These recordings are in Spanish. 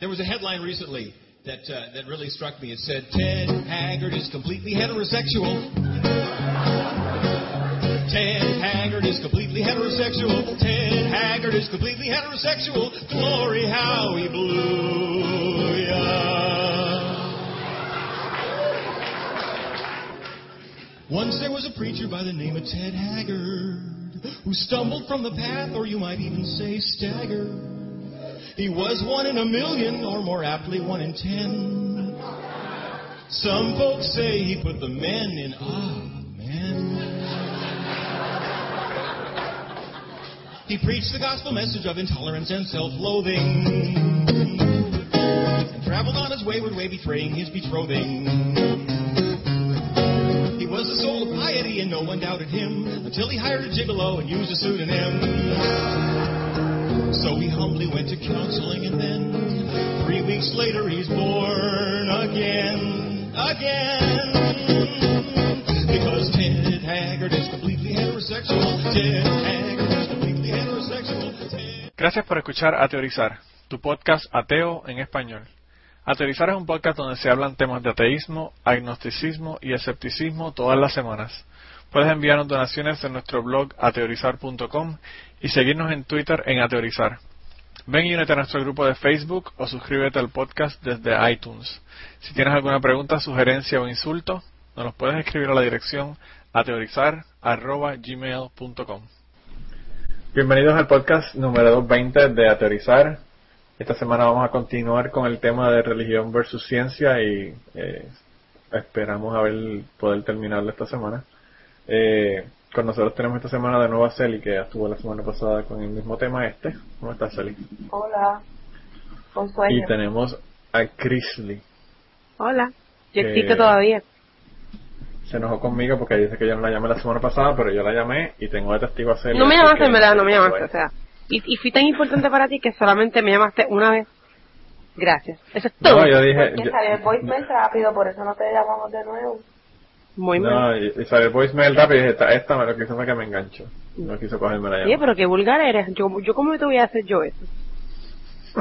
There was a headline recently that uh, that really struck me. It said Ted Haggard is completely heterosexual. Ted Haggard is completely heterosexual. Ted Haggard is completely heterosexual. Glory, how he blew ya. Once there was a preacher by the name of Ted Haggard who stumbled from the path, or you might even say staggered. He was one in a million, or more aptly, one in ten. Some folks say he put the men in ah, amen. He preached the gospel message of intolerance and self-loathing, and traveled on his wayward way, betraying his betrothing. He was the soul of piety, and no one doubted him until he hired a gigolo and used a pseudonym. So he humbly went to counseling, and then three weeks later he's born again, again. Because Ted Haggard is completely heterosexual. Is Gracias por escuchar A tu podcast ateo en español. A Teorizar es un podcast donde se hablan temas de ateísmo, agnosticismo y escepticismo todas las semanas. Puedes enviarnos donaciones en nuestro blog ateorizar.com y seguirnos en Twitter en Ateorizar. Ven y únete a nuestro grupo de Facebook o suscríbete al podcast desde iTunes. Si tienes alguna pregunta, sugerencia o insulto, nos los puedes escribir a la dirección ateorizar.gmail.com Bienvenidos al podcast número 220 de Ateorizar. Esta semana vamos a continuar con el tema de religión versus ciencia y eh, esperamos haber poder terminarlo esta semana. Eh, con nosotros tenemos esta semana de nuevo a Celi, que estuvo la semana pasada con el mismo tema este. ¿Cómo estás, Celi? Hola. Con Y sueño. tenemos a Chrisley. Hola. Yo existe todavía. Se enojó conmigo porque dice que yo no la llamé la semana pasada, pero yo la llamé y tengo de testigo a Celi. No me llamaste, en verdad, no me llamaste. O sea, y, y fui tan importante para ti que solamente me llamaste una vez. Gracias. Eso es todo. No, yo dije... Que yo- salió el voicemail rápido, por eso no te llamamos de nuevo. Muy mal. no, y, y salió el voicemail rápido y dije, esta, esta me lo que hizo fue que me enganchó. No quiso cogerme la Oye, llamada. pero qué vulgar eres. Yo, yo ¿cómo te voy a hacer yo eso?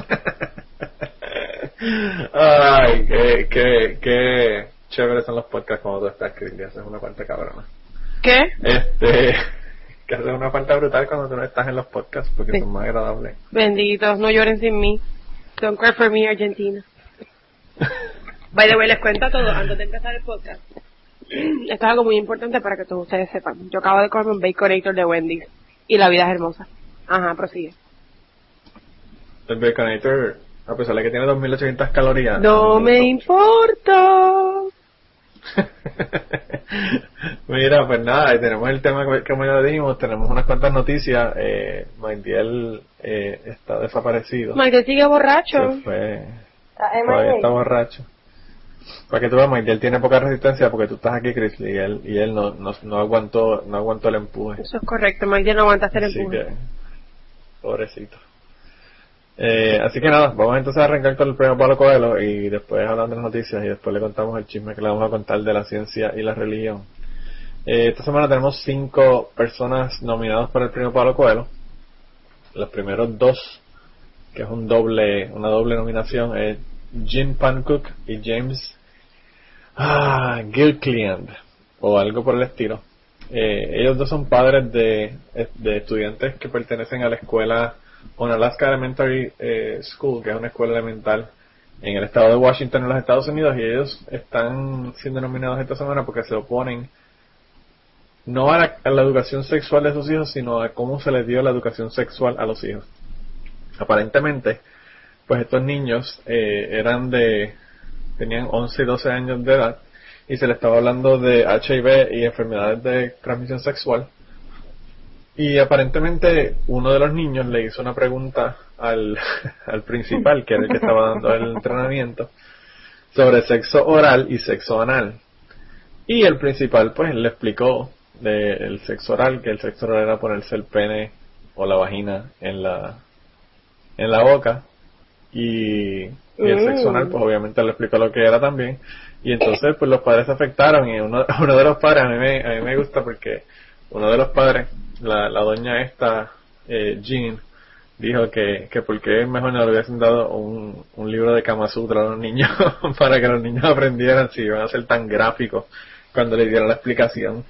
Ay, qué, qué, qué chéveres son los podcasts cuando tú estás escribiendo haces una falta cabrona. ¿Qué? Este, que haces una falta brutal cuando tú no estás en los podcasts porque Sí. son más agradables. Benditos, no lloren sin mí. Don't cry for me, Argentina. By the way, les cuento todo antes de empezar el podcast. Esto es algo muy importante para que todos ustedes sepan. Yo acabo de comer un Baconator de Wendy's y la vida es hermosa. Ajá, prosigue. El Baconator, a pesar de que tiene 2800 calorías. No me importa. Mira, pues nada, y tenemos el tema que, como ya dijimos, tenemos unas cuantas noticias. Eh, Maindiel eh, está desaparecido. Michael sigue borracho. Se fue, Está está borracho. Para que tú veas, Maindiel tiene poca resistencia porque tú estás aquí, Chris, y él, y él no, no, no aguantó, no aguantó el empuje. Eso es correcto. Michael no aguanta hacer Así empuje. que, pobrecito. Eh, así que nada, vamos entonces a arrancar con el premio Pablo Coelho y después hablando de las noticias y después le contamos el chisme que le vamos a contar de la ciencia y la religión. Eh, esta semana tenemos cinco personas nominadas para el premio Pablo Coelho. Los primeros dos, que es un doble, una doble nominación, es Jim Pancook y James ah, o algo por el estilo. Eh, ellos dos son padres de, de estudiantes que pertenecen a la escuela Onalaska Elementary eh, School, que es una escuela elemental en el estado de Washington, en los Estados Unidos, y ellos están siendo nominados esta semana porque se oponen no a la, a la educación sexual de sus hijos, sino a cómo se les dio la educación sexual a los hijos. Aparentemente, pues estos niños eh, eran de, tenían 11 y 12 años de edad, y se le estaba hablando de HIV y enfermedades de transmisión sexual. Y aparentemente uno de los niños le hizo una pregunta al, al principal, que era el que estaba dando el entrenamiento, sobre sexo oral y sexo anal. Y el principal pues le explicó del sexo oral, que el sexo oral era ponerse el pene o la vagina en la, en la boca. Y, y el sexo anal pues obviamente le explicó lo que era también. Y entonces pues los padres se afectaron y uno, uno de los padres, a mí, me, a mí me gusta porque uno de los padres, la, la doña esta, eh, Jean, dijo que, que por qué mejor no le hubiesen dado un, un libro de Kama Sutra a los niños para que los niños aprendieran si iban a ser tan gráficos cuando le dieran la explicación.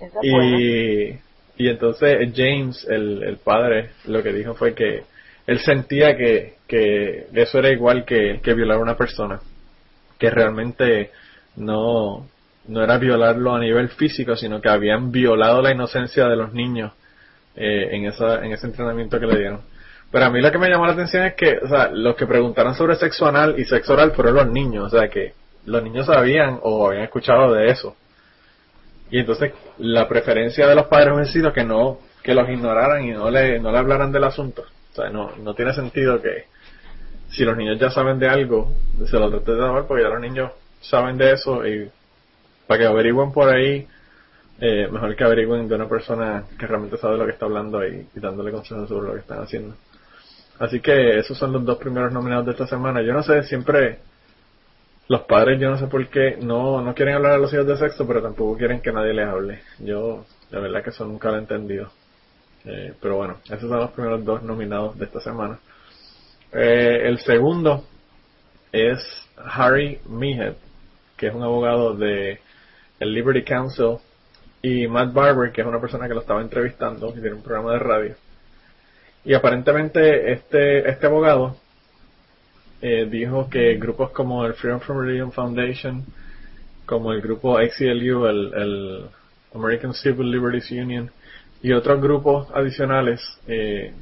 Eso es bueno. Y, y entonces James, el, el padre, lo que dijo fue que él sentía que, que eso era igual que, violar a una persona, que realmente no, no era violarlo a nivel físico, sino que habían violado la inocencia de los niños eh, en, esa, en ese entrenamiento que le dieron. Pero a mí lo que me llamó la atención es que, o sea, los que preguntaron sobre sexo anal y sexo oral fueron los niños, o sea, que los niños sabían o habían escuchado de eso. Y entonces la preferencia de los padres sido que no, que los ignoraran y no le, no le hablaran del asunto. O sea, no, no tiene sentido que si los niños ya saben de algo, se lo traten de dar porque ya los niños saben de eso y para que averigüen por ahí, eh, mejor que averigüen de una persona que realmente sabe lo que está hablando y, y dándole consejos sobre lo que están haciendo. Así que esos son los dos primeros nominados de esta semana. Yo no sé, siempre los padres, yo no sé por qué, no, no quieren hablar a los hijos de sexo, pero tampoco quieren que nadie les hable. Yo, de verdad que eso nunca lo he entendido. Eh, pero bueno, esos son los primeros dos nominados de esta semana. Eh, el segundo es Harry Meehead, que es un abogado de el Liberty Council, y Matt Barber, que es una persona que lo estaba entrevistando, y tiene un programa de radio. Y aparentemente este, este abogado eh, dijo que grupos como el Freedom from Religion Foundation, como el grupo ACLU, el, el American Civil Liberties Union, y otros grupos adicionales eh,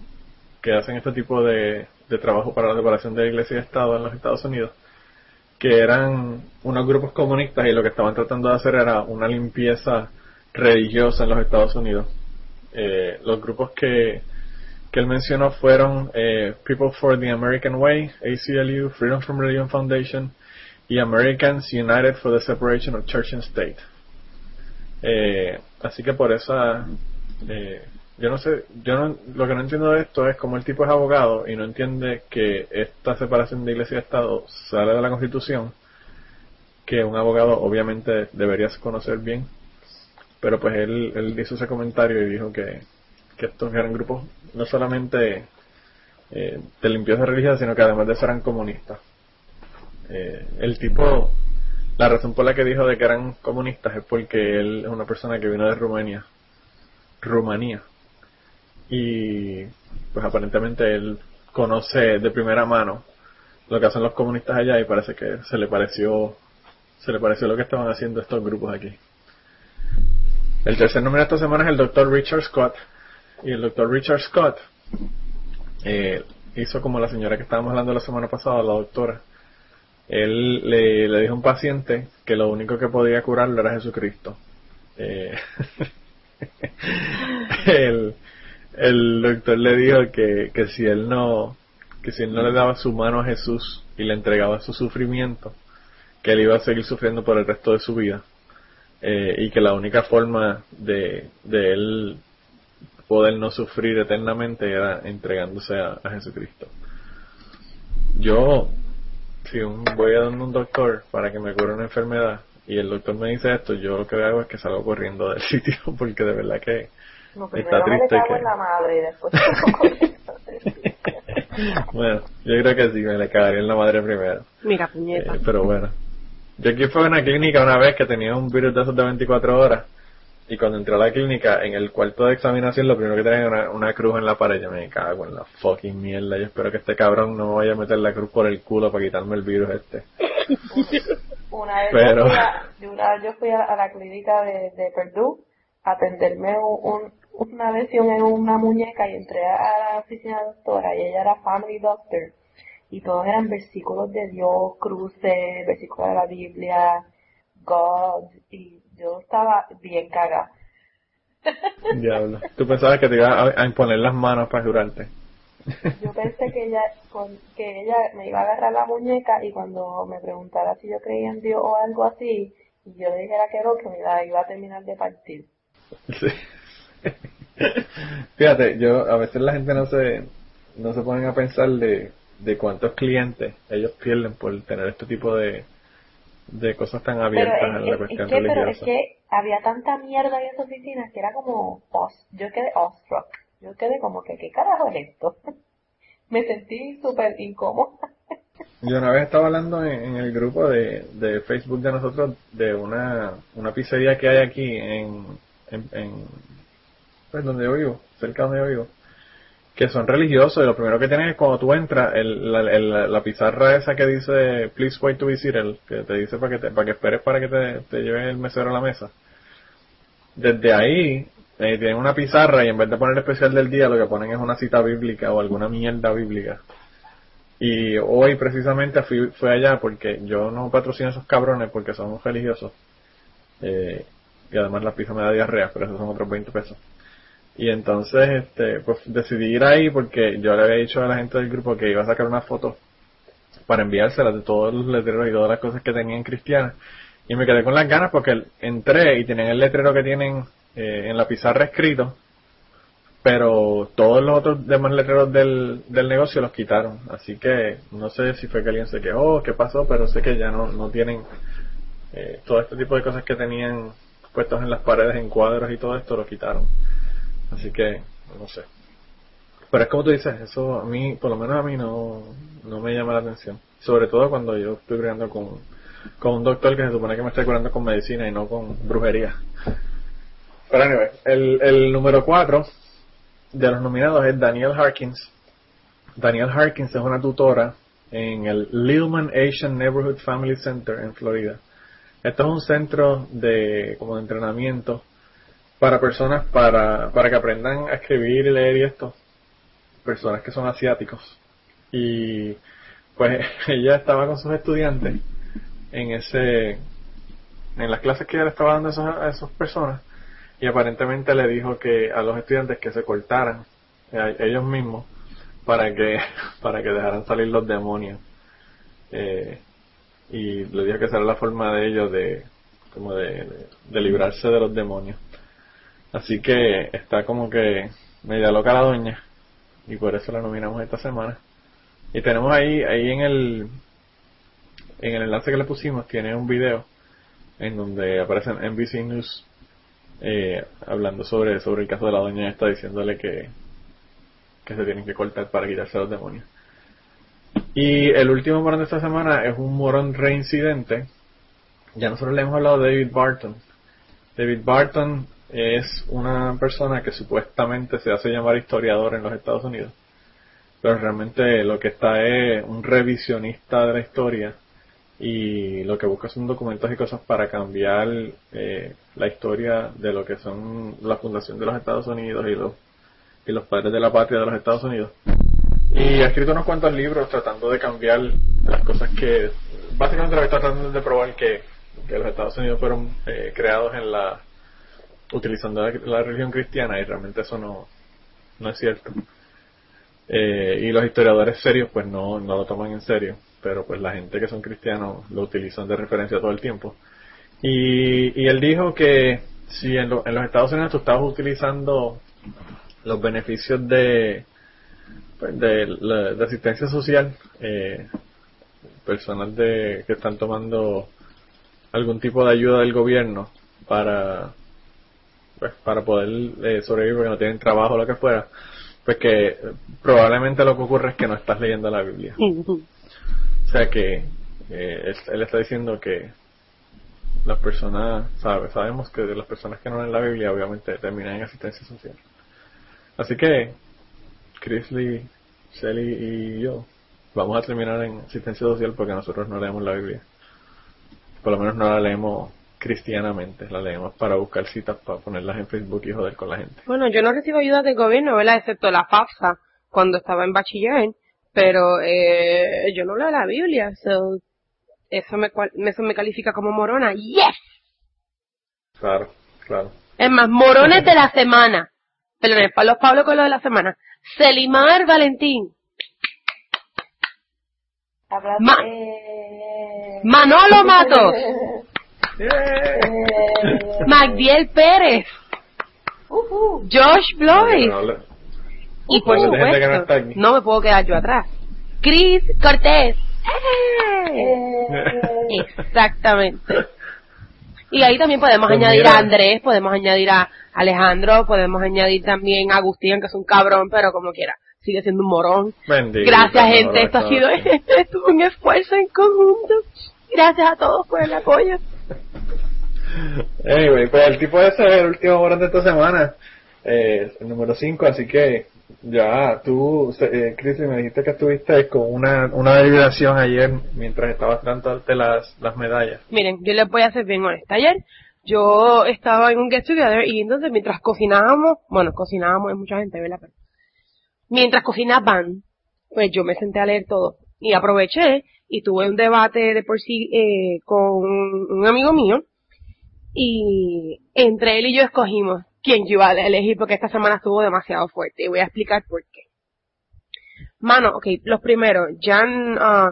que hacen este tipo de, de trabajo para la separación de iglesia y Estado en los Estados Unidos, que eran unos grupos comunistas y lo que estaban tratando de hacer era una limpieza religiosa en los Estados Unidos. Eh, los grupos que, que él mencionó fueron eh, People for the American Way, ACLU, Freedom from Religion Foundation y Americans United for the Separation of Church and State. Eh, así que por esa, eh, yo no sé, yo no, lo que no entiendo de esto es como el tipo es abogado y no entiende que esta separación de iglesia y Estado sale de la Constitución, que un abogado obviamente debería conocer bien, pero pues él, él hizo ese comentario y dijo que, que estos eran grupos no solamente eh, de limpieza religiosa, sino que además de eso eran comunistas. Eh, el tipo, la razón por la que dijo de que eran comunistas es porque él es una persona que vino de Rumania, Rumanía, y pues aparentemente él conoce de primera mano lo que hacen los comunistas allá y parece que se le pareció se le pareció lo que estaban haciendo estos grupos aquí. El tercer número de esta semana es el doctor Richard Scott. Y el doctor Richard Scott eh, hizo como la señora que estábamos hablando la semana pasada, la doctora. Él le, dijo a un paciente que lo único que podía curarlo era Jesucristo. Eh, el, el doctor le dijo que, que si él no que si él no le daba su mano a Jesús y le entregaba su sufrimiento, que él iba a seguir sufriendo por el resto de su vida eh, y que la única forma de, de él poder no sufrir eternamente era entregándose a, a Jesucristo. Yo, si un, voy a donde un doctor para que me cure una enfermedad y el doctor me dice esto, yo lo que hago es que salgo corriendo del sitio porque de verdad que No, está me triste que... en la madre y después bueno, yo creo que sí, me le cagaría en la madre primero. Mira, puñeta. Eh, pero bueno. Yo aquí fue a una clínica una vez que tenía un virus de esos de 24 horas. Y cuando entré a la clínica, en el cuarto de examinación, lo primero que tenía era una, una cruz en la pared. Yo me cago en la fucking mierda. Yo espero que este cabrón no me vaya a meter la cruz por el culo para quitarme el virus este. Una vez Pero- yo fui, a, una vez yo fui a, a la clínica de, de Purdue a atenderme un, un- una lesión en una muñeca y entré a la oficina de doctora y ella era family doctor y todos eran versículos de Dios, cruces, versículos de la Biblia, God y yo estaba bien cagada. Diablo. Tú pensabas que te iba a, a imponer las manos para jurarte. Yo pensé que ella, con, que ella me iba a agarrar la muñeca y cuando me preguntara si yo creía en Dios o algo así, y yo le dijera que no, que me la iba a terminar de partir. Sí. Fíjate, yo a veces la gente no se no se ponen a pensar de, de cuántos clientes ellos pierden por tener este tipo de de cosas tan abiertas en la es- es cuestión que, pero es religiosa. que había tanta mierda en esa oficina que era como, os- yo quedé awestruck. Yo quedé como que, ¿qué carajo es esto? me sentí súper incómoda. Yo una vez estaba hablando en, en el grupo de, de, Facebook de nosotros de una, una pizzería que hay aquí en, en, en pues donde yo vivo, cerca donde yo vivo, que son religiosos y lo primero que tienen es cuando tú entras, el, la, el, la pizarra esa que dice please wait to be seated, que te dice para que, te, para que esperes para que te, te lleve el mesero a la mesa. Desde ahí eh, tienen una pizarra y en vez de poner especial del día lo que ponen es una cita bíblica o alguna mierda bíblica. Y hoy precisamente fui, fui allá porque yo no patrocino a esos cabrones porque son religiosos. Eh, y además la pizza me da diarrea, pero esos son otros 20 pesos. Y entonces, este, pues decidí ir ahí porque yo le había dicho a la gente del grupo que iba a sacar una foto para enviárselas de todos los letreros y todas las cosas que tenían cristianas. Y me quedé con las ganas porque entré y tenían el letrero que tienen eh, en la pizarra escrito, pero todos los otros demás letreros del, del negocio los quitaron. Así que no sé si fue que alguien se quejó, qué pasó, pero sé que ya no, no tienen eh, todo este tipo de cosas que tenían puestos en las paredes, en cuadros y todo esto, lo quitaron. Así que, no sé. Pero es como tú dices, eso a mí, por lo menos a mí no, no me llama la atención. Sobre todo cuando yo estoy creando con, con un doctor que se supone que me está curando con medicina y no con brujería. Pero anyway, el, el número 4 de los nominados es Daniel Harkins. Daniel Harkins es una tutora en el Lillman Asian Neighborhood Family Center en Florida. Esto es un centro de como de entrenamiento para personas para, para que aprendan a escribir y leer y esto. Personas que son asiáticos. Y pues ella estaba con sus estudiantes en ese en las clases que ella le estaba dando a, esos, esas personas y aparentemente le dijo que a los estudiantes que se cortaran eh, ellos mismos para que para que dejaran salir los demonios eh, y le dijo que esa era la forma de ellos de como de, de, librarse de los demonios así que está como que media loca la doña y por eso la nominamos esta semana y tenemos ahí ahí en el en el enlace que le pusimos tiene un video en donde aparecen NBC News eh, hablando sobre, sobre el caso de la doña esta, diciéndole que, que se tienen que cortar para quitarse los demonios. Y el último morón de esta semana es un morón reincidente. Ya nosotros le hemos hablado de David Barton. David Barton es una persona que supuestamente se hace llamar historiador en los Estados Unidos. Pero realmente lo que está es un revisionista de la historia y lo que busca son documentos y cosas para cambiar eh, la historia de lo que son la fundación de los Estados Unidos y los y los padres de la patria de los Estados Unidos y ha escrito unos cuantos libros tratando de cambiar las cosas que básicamente lo que está tratando de probar que, que los Estados Unidos fueron eh, creados en la utilizando la, religión cristiana y realmente eso no no es cierto eh, y los historiadores serios pues no no lo toman en serio pero pues la gente que son cristianos lo utilizan de referencia todo el tiempo. Y, y él dijo que si en, lo, en los Estados Unidos tú estabas utilizando los beneficios de, pues, de, de asistencia social, eh, personas de, que están tomando algún tipo de ayuda del gobierno para pues, para poder eh, sobrevivir porque no tienen trabajo o lo que fuera, pues que probablemente lo que ocurre es que no estás leyendo la Biblia. O sea que eh, él está diciendo que las personas, sabe, sabemos que de las personas que no leen la Biblia obviamente terminan en asistencia social. Así que Chris Lee, Shelly y yo vamos a terminar en asistencia social porque nosotros no leemos la Biblia. Por lo menos no la leemos cristianamente, la leemos para buscar citas para ponerlas en Facebook y joder con la gente. Bueno, yo no recibo ayuda del gobierno, ¿verdad? Excepto la FAFSA cuando estaba en bachiller pero eh, yo no leo la Biblia, so, eso me eso me califica como morona. Yes. Claro, claro. Es más, morones de la semana. Perdón, para los Pablo con lo de la semana. Selimar Valentín. Ma Manolo Matos. Magdiel Pérez. Uh -huh. Josh Blois. Y por supuesto, no, no, me puedo quedar yo atrás. Chris Cortés. ¡Eh! Exactamente. Y ahí también podemos pues añadir mira. a Andrés, podemos añadir a Alejandro, podemos añadir también a Agustín, que es un cabrón, pero como quiera. sigue siendo un morón. Bendito, Gracias, no, gente. no, Esto ha sido esto es un esfuerzo en conjunto. Gracias a todos por el apoyo. Anyway, pues el tipo ese es el último morón de esta semana. Eh, el número 5, así que ya tú, eh, Chris, me dijiste que estuviste con una, una deliberación ayer mientras estabas dándote las, las medallas. Miren, yo les voy a ser bien honesta. Ayer yo estaba en un get together y entonces mientras cocinábamos, bueno, cocinábamos, hay mucha gente, ¿verdad? Mientras cocinaban, pues yo me senté a leer todo y aproveché y tuve un debate de por sí eh, con un amigo mío y entre él y yo escogimos quién yo iba a elegir porque esta semana estuvo demasiado fuerte y voy a explicar por qué. Mano, ok, los primeros, Jan ah,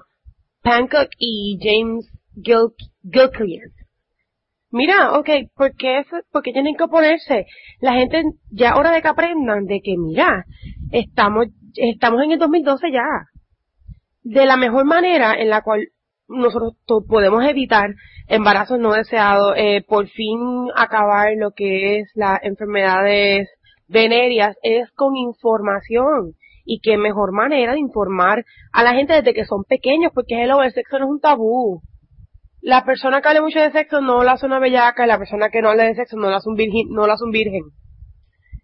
Pancock y James Gil Gilclear. Mira, ok, ¿por qué, eso- por qué tienen que oponerse? La gente ya hora de que aprendan de que, mira, estamos, estamos en el 2012 ya. De la mejor manera en la cual nosotros podemos evitar embarazos no deseados, eh, por fin acabar lo que es las enfermedades venéreas, es con información. Y qué mejor manera de informar a la gente desde que son pequeños, porque hello, el sexo no es un tabú. La persona que hable mucho de sexo no la hace una bellaca, y la persona que no hable de sexo no la hace un virgen, no la hace un virgen.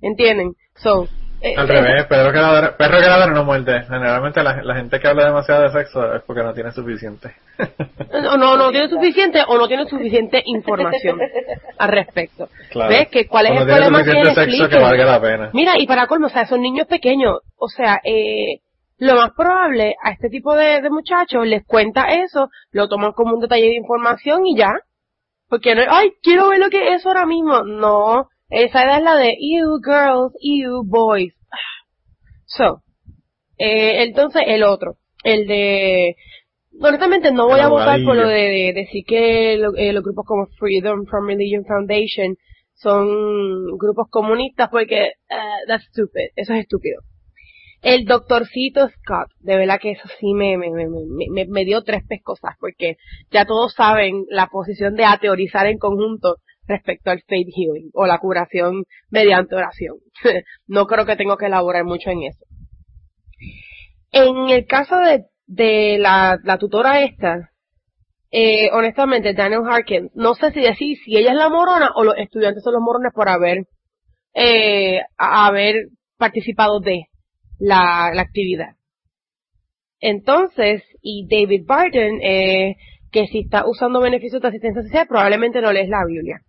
¿Entienden? So, eh, Al eh, revés, perro que ladra, perro que ladra no muerde. Generalmente la, la gente que habla demasiado de sexo es porque no tiene suficiente. No, no, no tiene suficiente o no tiene suficiente información al respecto. Claro. ¿Ves? Que cuál es O no el tiene problema que suficiente le sexo que expliquen? valga la pena. Mira, y para colmo, o sea, son niños pequeños. O sea, eh, lo más probable a este tipo de, de muchachos les cuenta eso, lo toman como un detalle de información y ya. Porque no, ay, quiero ver lo que es eso ahora mismo. No, esa edad es la de you girls, you boys. So, eh, entonces el otro, el de, honestamente no voy El a votar por lo de, de decir que lo- eh, los grupos como Freedom from Religion Foundation son grupos comunistas porque eh, that's stupid, eso es estúpido. El doctorcito Scott, de verdad que eso sí me, me, me, me- me dio tres pescosas porque ya todos saben la posición de ateorizar en conjunto respecto al faith healing o la curación mediante oración. no creo que tengo que elaborar mucho en eso. En el caso de, de la, tutora esta, eh, honestamente, Daniel Harkins, no sé si decir si ella es la morona o los estudiantes son los morones por haber, eh, haber participado de la, la actividad. Entonces, y David Barton, eh, que si está usando beneficios de asistencia social, probablemente no lees la Biblia.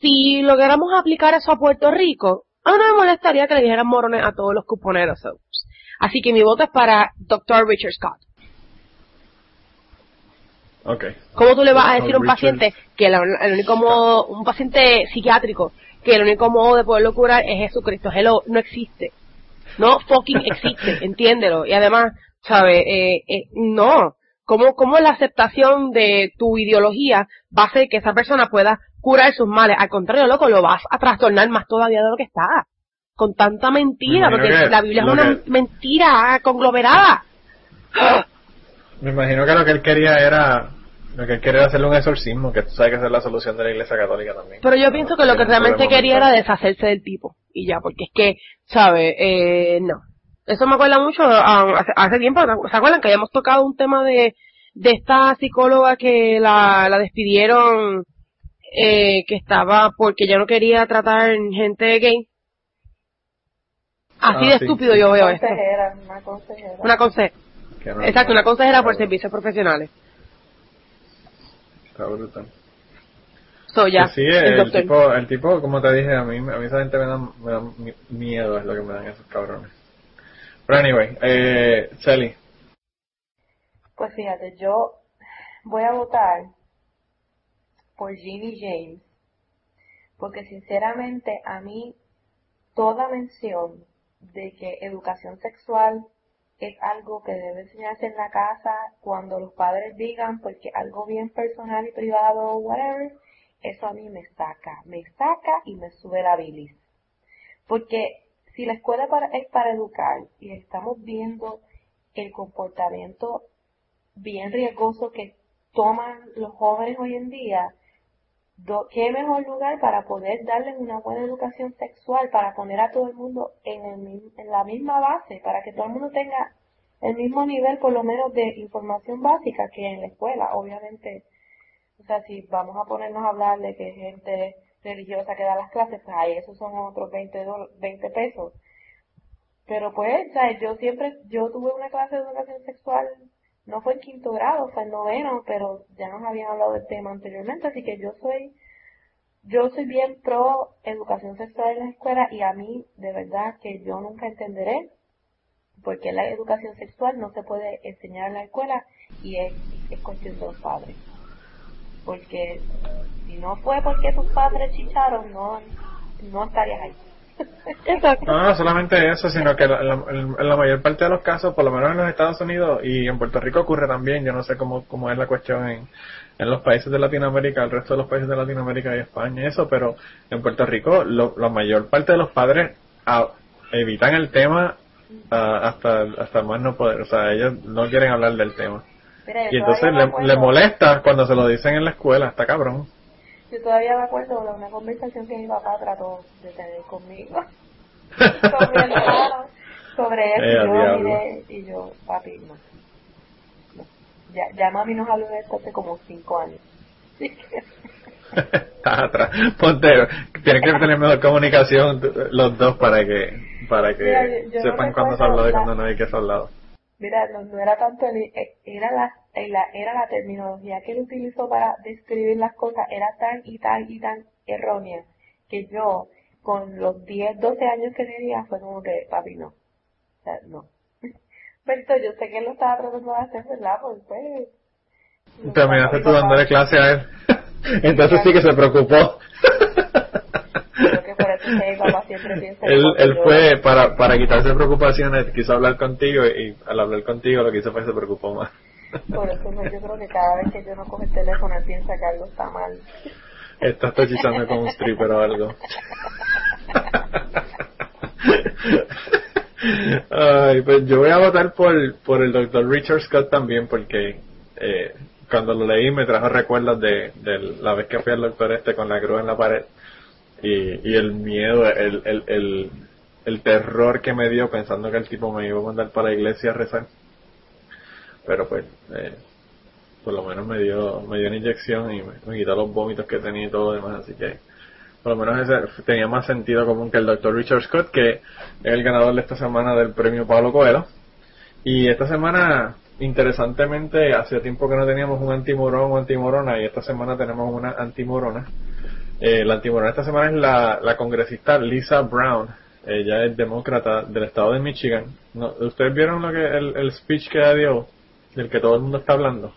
Si lográramos aplicar eso a Puerto Rico, a mí no me molestaría que le dijeran morones a todos los cuponeros. so. Así que mi voto es para Dr. Richard Scott. Ok. ¿Cómo tú le vas a decir a un paciente que la- el único modo, un paciente psiquiátrico, que el único modo de poderlo curar es Jesucristo? Hello, no existe. No fucking existe, entiéndelo. Y además, ¿sabe? Eh, eh, no. ¿Cómo, ¿Cómo la aceptación de tu ideología va a hacer que esa persona pueda curar sus males? Al contrario, loco, lo vas a trastornar más todavía de lo que está. Con tanta mentira, Me porque que la Biblia es una que- mentira conglomerada. Me imagino que lo que él quería era, lo que él quería era hacerle un exorcismo, que tú sabes que esa es la solución de la iglesia católica también. Pero yo pienso que lo que realmente quería era deshacerse del tipo. Y ya, porque es que, ¿sabe? Eh, no. Eso me acuerda mucho, hace, hace tiempo, ¿se acuerdan que habíamos tocado un tema de, de esta psicóloga que la, la despidieron, eh, que estaba porque ya no quería tratar gente gay? Así Ah, de sí, estúpido sí. yo veo esto. consejera, una consejera. Una conse Que no- exacto, una consejera por servicios profesionales. Está brutal. So, ya. Que sí, el tipo, el tipo, como te dije, a mí, a mí esa gente me da, me da mi- miedo, es lo que me dan esos cabrones. Pero anyway, eh, Sally, Pues fíjate, yo voy a votar por Ginny James, porque sinceramente a mí toda mención de que educación sexual es algo que debe enseñarse en la casa cuando los padres digan, porque algo bien personal y privado o whatever, eso a mí me saca, me saca y me sube la bilis. Porque si la escuela para- es para educar y estamos viendo el comportamiento bien riesgoso que toman los jóvenes hoy en día, ¿qué mejor lugar para poder darles una buena educación sexual, para poner a todo el mundo en, el la misma base, para que todo el mundo tenga el mismo nivel por lo menos de información básica que en la escuela? Obviamente, o sea, si vamos a ponernos a hablar de que gente religiosa que da las clases, pues esos son otros 20, dol- 20 pesos. Pero pues, o sea, yo siempre, yo tuve una clase de educación sexual, no fue en quinto grado, fue en noveno, pero ya nos habían hablado del tema anteriormente, así que yo soy, yo soy bien pro educación sexual en la escuela y a mí, de verdad, que yo nunca entenderé por qué la educación sexual no se puede enseñar en la escuela y es, es cuestión de los padres. Porque si no fue porque tus padres chicharon, no, no estarías ahí. Exacto. No, no solamente eso, sino que la- la- en la mayor parte de los casos, por lo menos en los Estados Unidos y en Puerto Rico ocurre también, yo no sé cómo, cómo es la cuestión en, en los países de Latinoamérica, el resto de los países de Latinoamérica y España eso, pero en Puerto Rico lo- la mayor parte de los padres ah, evitan el tema ah, hasta, hasta más no poder, o sea, ellos no quieren hablar del tema. Mira, Y entonces le, le molesta cuando se lo dicen en la escuela, está cabrón. Yo todavía me acuerdo de una conversación que mi papá trató de tener conmigo. con mi hermano sobre eso. Eh, yo diablo. miré y yo, papi, no. No. Ya, ya mami nos habló de esto hace como cinco años. Estás atrás. Ponte, tienen que tener mejor comunicación los dos para que para que Mira, yo- yo no sepan cuándo se habló y cuándo no hay que se ha hablado. Mira, no, no era tanto el, eh, era la, era la terminología que él utilizó para describir las cosas, era tan y tan y tan errónea que yo, con los 10, 12 años que tenía, fue como que, papi, no. O sea, no. Pero yo sé que él lo estaba tratando de hacer, ¿verdad? Pues, pues. Terminaste mi tú dándole clase a él. Entonces sí que se preocupó. Creo que por eso es que mi papá siempre piensa que él, él yo- fue para, para quitarse preocupaciones, quiso hablar contigo y al hablar contigo lo que hizo fue se preocupó más. Por eso no, yo creo que cada vez que yo no cojo el teléfono, él piensa que algo está mal. Estás tochizando con un stripper o algo. Ay, pues yo voy a votar por, por el Dr. Richard Scott también porque eh, cuando lo leí me trajo recuerdos de, de la vez que fui al doctor este con la cruz en la pared y, y el miedo, el, el, el, el terror que me dio pensando que el tipo me iba a mandar para la iglesia a rezar. Pero pues, eh, por lo menos me dio, me dio una inyección y me, quitó los vómitos que tenía y todo lo demás, así que por lo menos ese tenía más sentido común que el Dr. Richard Scott, que es el ganador de esta semana del premio Pablo Coelho. Y esta semana, interesantemente, hacía tiempo que no teníamos un antimorón o antimorona, y esta semana tenemos una antimorona. Eh, la antimorona esta semana es la, la congresista Lisa Brown. Ella es demócrata del estado de Michigan. ¿Ustedes vieron lo que el, el speech que ella dio, del que todo el mundo está hablando?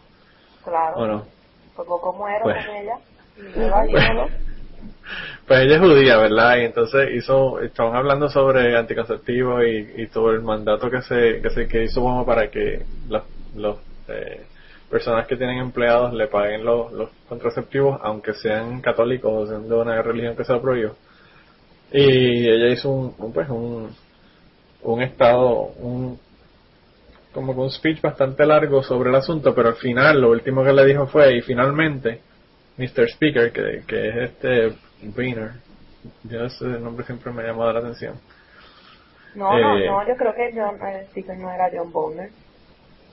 Claro. ¿O no? Poco muero Pues. con ella. Pues ella es judía, ¿verdad? Y entonces hizo, estaban hablando sobre anticonceptivos y, y todo el mandato que se, que se que hizo Obama para que las los, eh, personas que tienen empleados le paguen los, los contraceptivos, aunque sean católicos o sean de una religión que se prohibió. Y ella hizo un, un, pues un, un estado, un, como que un speech bastante largo sobre el asunto, pero al final lo último que le dijo fue, y finalmente, Mr. Speaker, que, que es este Boehner, yo ese nombre siempre me ha llamado la atención. No, no, Eh. no, yo creo que John, el speaker no era John Bonner.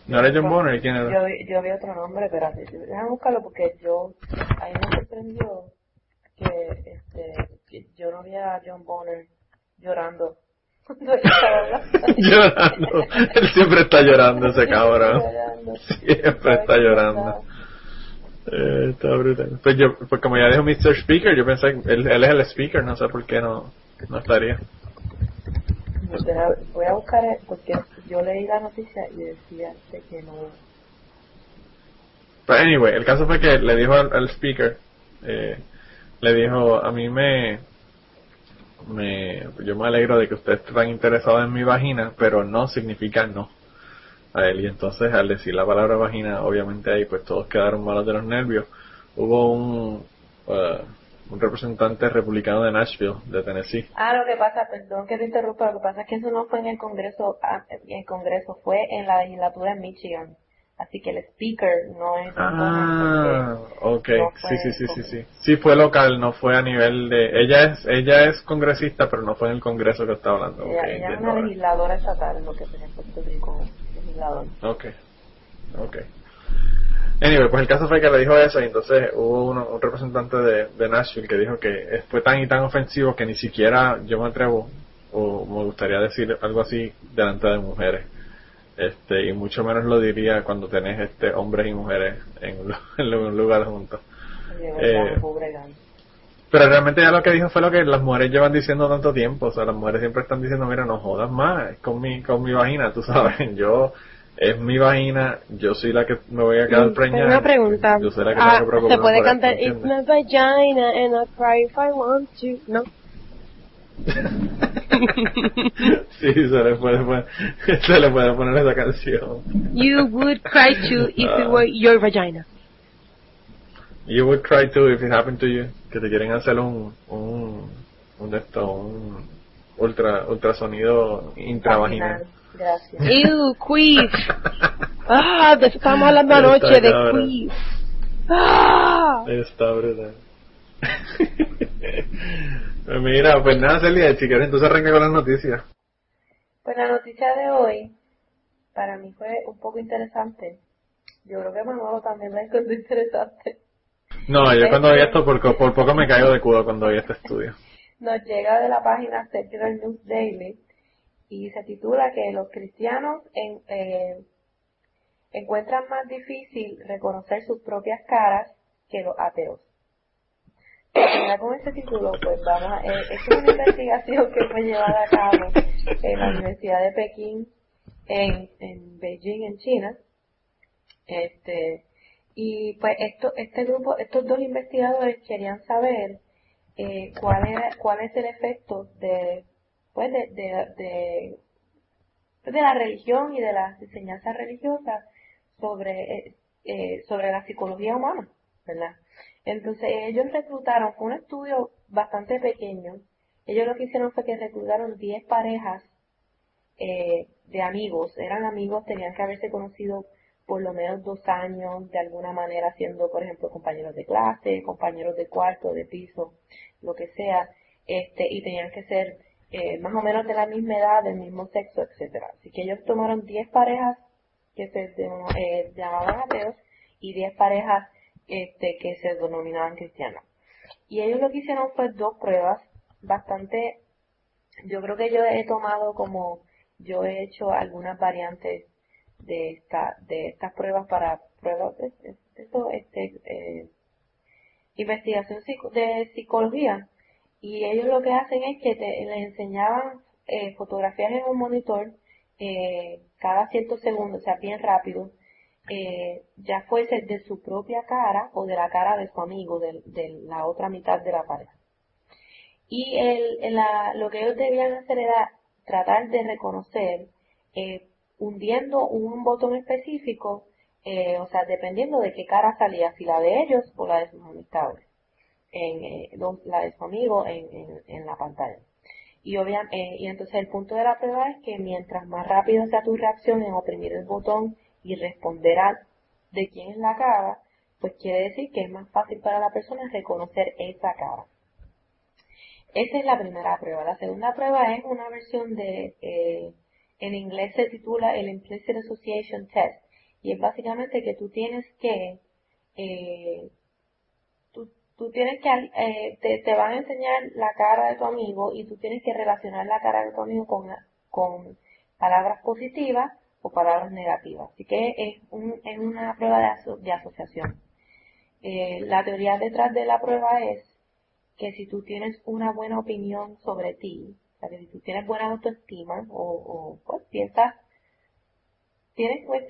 ¿No era John Boehner? ¿Quién era? Yo, yo vi otro nombre, pero déjame buscarlo porque yo, a mí me sorprendió que, este, que yo no vi a John Bonner llorando. Hablando. llorando. Él siempre está llorando ese cabrón. Siempre está llorando. Eh, está brutal. Pues yo, pues como ya dijo Mr. Speaker, yo pensé que él, él es el speaker, no sé por qué no, no estaría. Deja- Voy a buscar, porque yo leí la noticia y decía de que no. Pero anyway, el caso fue que le dijo al, al speaker, eh, le dijo, a mí me, me, yo me alegro de que usted esté tan interesado en mi vagina, pero no significa no a él. Y entonces al decir la palabra vagina, obviamente ahí pues todos quedaron malos de los nervios. Hubo un, un representante republicano de Nashville, de Tennessee, Ah, lo que pasa, perdón que te interrumpa, lo que pasa es que eso no fue en el Congreso, ah, en el Congreso, fue en la legislatura en Michigan. Así que el speaker no es... Ah, ok, sí, sí, sí, sí, sí. Sí fue local, no fue a nivel de... Ella es ella es congresista, pero no fue en el congreso que estaba hablando. Ella, okay, ella es una legisladora estatal, lo que tenía Puerto Rico, legislador. Ok, ok. Anyway, pues el caso fue que le dijo eso y entonces hubo uno, un representante de, de Nashville que dijo que fue tan y tan ofensivo que ni siquiera yo me atrevo o me gustaría decir algo así delante de mujeres este y mucho menos lo diría cuando tenés este hombres y mujeres en un, en un lugar juntos eh, pero realmente ya lo que dijo fue lo que las mujeres llevan diciendo tanto tiempo o sea las mujeres siempre están diciendo mira no jodas más con mi con mi vagina tú sabes yo es mi vagina, yo soy la que me voy a quedar preñada. Una pregunta. Yo soy la que ah, me Se puede cantar It's my vagina and I cry if I want to, ¿no? sí, se le puede poner, se le puede poner esa canción. You would cry too if it were your vagina. You would cry too if it happened to you. Que te quieren hacer un, un, un de esto, un ultra, ultrasonido intravaginal. Gracias. Ew, queef. Ah, de eso estábamos hablando anoche, de queef. Ah. Está brutal. Pues mira, pues nada, Celia, si quieres entonces arranca con las noticias. Pues la noticia de hoy, para mí fue un poco interesante. Yo creo que Manolo también la encontró interesante. No, yo cuando vi esto, por, por poco me caigo de culo cuando vi este estudio. Nos llega de la página Secular News Daily y se titula que los cristianos en, eh, encuentran más difícil reconocer sus propias caras que los ateos. Con este título, pues vamos a, eh, es una investigación que fue llevada a cabo en la Universidad de Pekín en, Beijing, en China. Este, y pues esto, este grupo, estos dos investigadores querían saber eh, cuál era, cuál es el efecto de, pues de, de, de, la religión y de las enseñanzas religiosas sobre, eh, eh, sobre la psicología humana, ¿verdad? Entonces ellos reclutaron, fue un estudio bastante pequeño, ellos lo que hicieron fue que reclutaron 10 parejas eh, de amigos, eran amigos, tenían que haberse conocido por lo menos dos años, de alguna manera siendo, por ejemplo, compañeros de clase, compañeros de cuarto, de piso, lo que sea, este, y tenían que ser eh, más o menos de la misma edad, del mismo sexo, etcétera. Así que ellos tomaron 10 parejas que se eh, llamaban ateos y 10 parejas este, que se denominaban cristianos. Y ellos lo que hicieron fue dos pruebas bastante, yo creo que yo he tomado como, yo he hecho algunas variantes de esta, de estas pruebas para pruebas de, esto, este, eh, investigación de psicología. Y ellos lo que hacen es que te, les enseñaban eh, fotografías en un monitor eh, cada ciertos segundos, o sea, bien rápido, eh, ya fuese de su propia cara o de la cara de su amigo, de, la otra mitad de la pareja. Y el, la, lo que ellos debían hacer era tratar de reconocer, eh, hundiendo un botón específico, eh, o sea, dependiendo de qué cara salía, si la de ellos o la de sus amistades, en, eh, la de su amigo en, en, en la pantalla. Y, obviamente, y entonces el punto de la prueba es que mientras más rápido sea tu reacción en oprimir el botón y responder a de quién es la cara, pues quiere decir que es más fácil para la persona reconocer esa cara. Esa es la primera prueba. La segunda prueba es una versión de, eh, en inglés se titula el Implicit Association Test. Y es básicamente que tú tienes que, eh, tú, tú, tienes que, eh, te, te, van a enseñar la cara de tu amigo y tú tienes que relacionar la cara de tu amigo con, con palabras positivas o palabras negativas. Así que es, un, es una prueba de, de asociación. Eh, la teoría detrás de la prueba es que si tú tienes una buena opinión sobre ti, o sea, que si tú tienes buena autoestima o, o pues piensas, tienes, pues,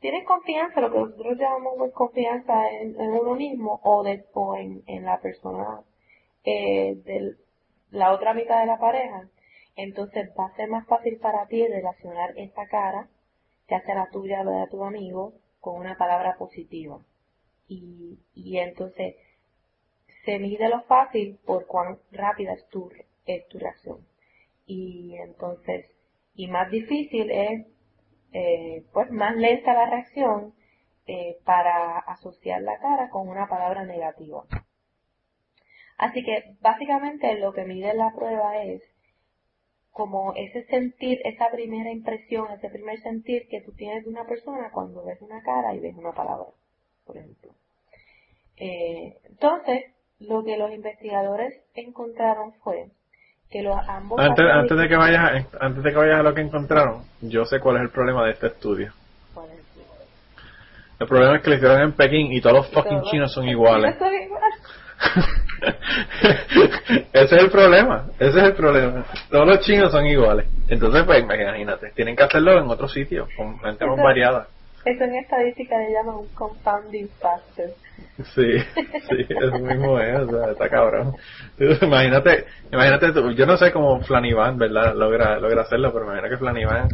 tienes confianza, lo que nosotros llamamos pues, confianza en, uno mismo o, de, o en, en la persona eh, de la otra mitad de la pareja, entonces va a ser más fácil para ti relacionar esta cara ya sea la tuya o la de tu amigo, con una palabra positiva. Y, entonces se mide lo fácil por cuán rápida es tu, es tu reacción. Y entonces, y más difícil es, eh, pues más lenta la reacción eh, para asociar la cara con una palabra negativa. Así que básicamente lo que mide la prueba es como ese sentir, esa primera impresión, ese primer sentir que tú tienes de una persona cuando ves una cara y ves una palabra, por ejemplo. Eh, entonces, lo que los investigadores encontraron fue que los ambos antes, antes de que vayas antes de que vayas a lo que encontraron yo sé cuál es el problema de este estudio. El problema es que lo hicieron en Pekín y todos los fucking chinos son iguales ese es el problema ese es el problema todos los chinos son iguales entonces pues imagínate tienen que hacerlo en otro sitio con gente más variada eso en estadística le llaman un compounding factor Sí, sí, eso mismo es, o sea, está cabrón. Imagínate, imagínate tú, yo no sé cómo Flanivan, ¿verdad? Logra, logra hacerlo, pero imagínate que Flanivan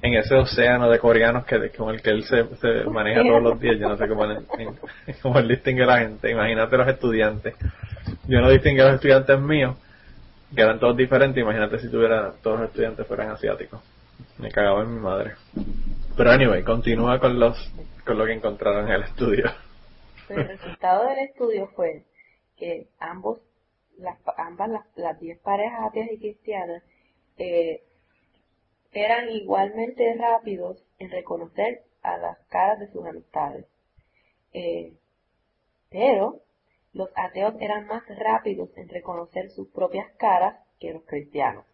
en ese océano de coreanos que con el que él se, se maneja todos los días, yo no sé cómo, cómo él distingue a la gente. Imagínate los estudiantes. Yo no distingue a los estudiantes míos, que eran todos diferentes. Imagínate si tuviera todos los estudiantes fueran asiáticos. Me cagaba en mi madre. Pero anyway, continúa con los con lo que encontraron en el estudio. el resultado del estudio fue que ambos, las, ambas las, diez parejas ateas y cristianas eh, eran igualmente rápidos en reconocer a las caras de sus amistades. Eh, pero los ateos eran más rápidos en reconocer sus propias caras que los cristianos.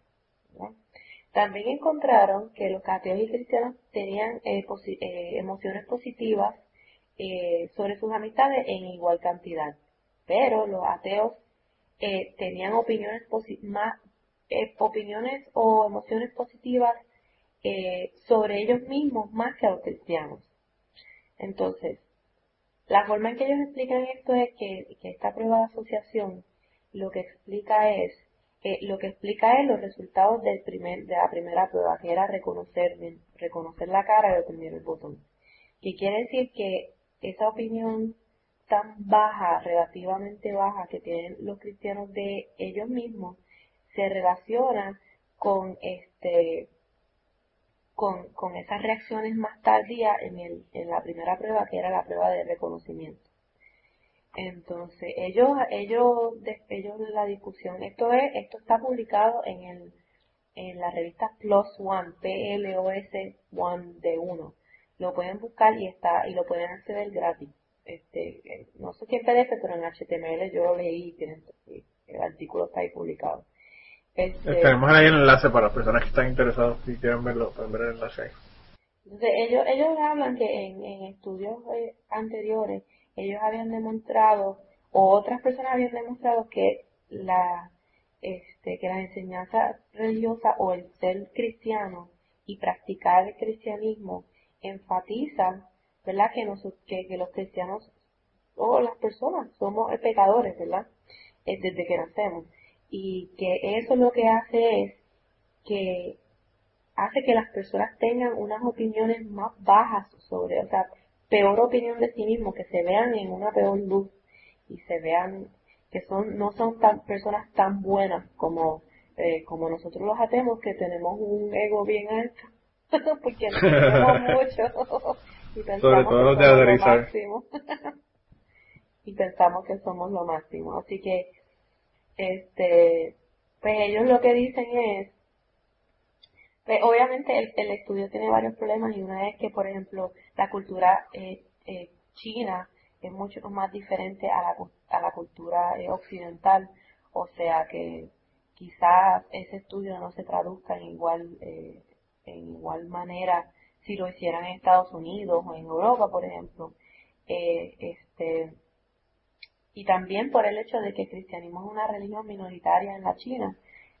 También encontraron que los ateos y cristianos tenían eh, emociones positivas eh, sobre sus amistades en igual cantidad. Pero los ateos eh, tenían opiniones, eh, opiniones o emociones positivas sobre ellos mismos más que a los cristianos. Entonces, la forma en que ellos explican esto es que, esta prueba de asociación lo que explica es lo que explica es los resultados del primer, de la primera prueba, que era reconocer, reconocer la cara y oprimir el botón. Que quiere decir que esa opinión tan baja, relativamente baja que tienen los cristianos de ellos mismos, se relaciona con este con, con esas reacciones más tardías en, el, en la primera prueba que era la prueba de reconocimiento. Entonces, ellos, ellos, ellos la discusión, esto es, esto está publicado en el, en la revista Plus One, PLOS One de uno lo pueden buscar y está y lo pueden acceder gratis. Este, eh, no sé en PDF, pero en HTML yo lo leí el artículo está ahí publicado. Este, Tenemos ahí el enlace para las personas que están interesadas si quieren verlo, pueden ver el enlace ahí. Entonces, ellos, ellos hablan que en, en estudios eh, anteriores ellos habían demostrado, o otras personas habían demostrado que la, este, que la enseñanza religiosa o el ser cristiano y practicar el cristianismo enfatiza, ¿verdad? Que, que, los cristianos o las personas somos pecadores, ¿verdad? Eh, desde que nacemos. Y que eso lo que hace es que hace que las personas tengan unas opiniones más bajas sobre, o sea, peor opinión de sí mismos, que se vean en una peor luz y se vean que son no son tan personas tan buenas como eh, como nosotros los atemos que tenemos un ego bien alto porque nos mucho y pensamos que somos lo máximo. y pensamos que somos lo máximo. Así que, este, pues ellos lo que dicen es, pues obviamente el, el estudio tiene varios problemas y una es que, por ejemplo, la cultura eh, eh, china es mucho más diferente a la, a la cultura eh, occidental, o sea que quizás ese estudio no se traduzca en igual eh, en igual manera si lo hicieran en Estados Unidos o en Europa, por ejemplo. Eh, este, y también por el hecho de que el cristianismo es una religión minoritaria en la China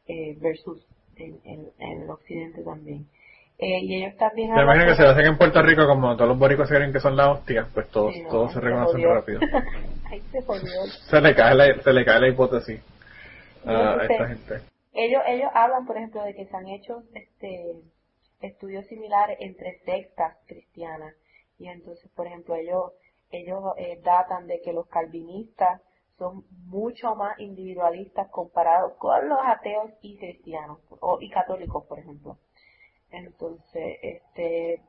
eh, versus en, en, el occidente también. Eh, y ellos también... Me imagino que se hacen en Puerto Rico como todos los boricos se creen que son la hostia, pues todos, todos se reconocen rápido. se, le cae la, se le cae la hipótesis a, esta gente. Ellos, ellos hablan, por ejemplo, de que se han hecho este estudios similares entre sectas cristianas. Y entonces, por ejemplo, ellos, ellos eh, datan de que los calvinistas son mucho más individualistas comparados con los ateos y cristianos, o, y católicos, por ejemplo. Entonces, este,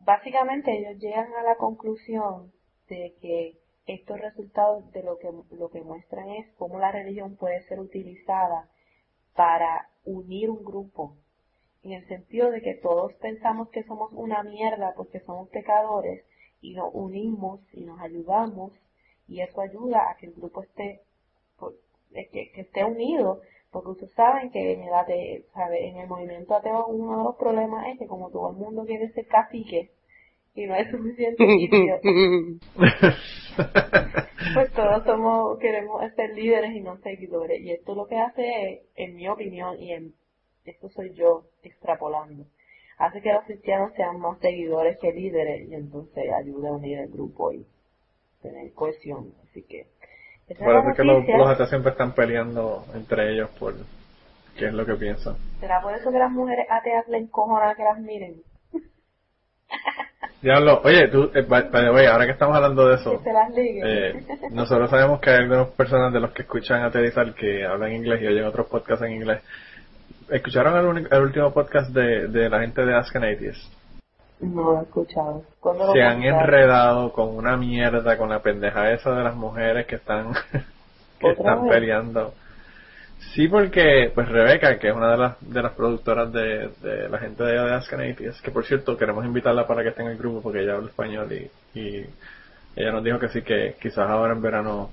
básicamente ellos llegan a la conclusión de que estos resultados de lo que, lo que muestran es cómo la religión puede ser utilizada para unir un grupo, en el sentido de que todos pensamos que somos una mierda porque somos pecadores y nos unimos y nos ayudamos y eso ayuda a que el grupo esté que, esté unido porque ustedes saben que en el, sabe, en el movimiento ateo uno de los problemas es que como todo el mundo quiere ser cacique y no hay suficiente pues todos somos queremos ser líderes y no seguidores y esto lo que hace es, en mi opinión y en esto soy yo extrapolando hace que los cristianos sean más seguidores que líderes y entonces ayuda a unir el grupo y tener cohesión así que Parece que los, los ateos siempre están peleando entre ellos por qué es lo que piensan. ¿Será por eso que las mujeres ateas le encojonan que las miren? Diablo, oye, tú, eh, ahora que estamos hablando de eso, eh, nosotros sabemos que hay algunas personas de los que escuchan ateizar que hablan inglés y oyen otros podcasts en inglés. ¿Escucharon el, último podcast de, de, la gente de Ask? No lo he escuchado. Se han enredado con una mierda, con la pendeja esa de las mujeres que están, que están peleando. Sí, porque pues Rebeca, que es una de las, de las productoras de, de la gente de, de Ask que por cierto queremos invitarla para que esté en el grupo porque ella habla español y, y ella nos dijo que sí, que quizás ahora en verano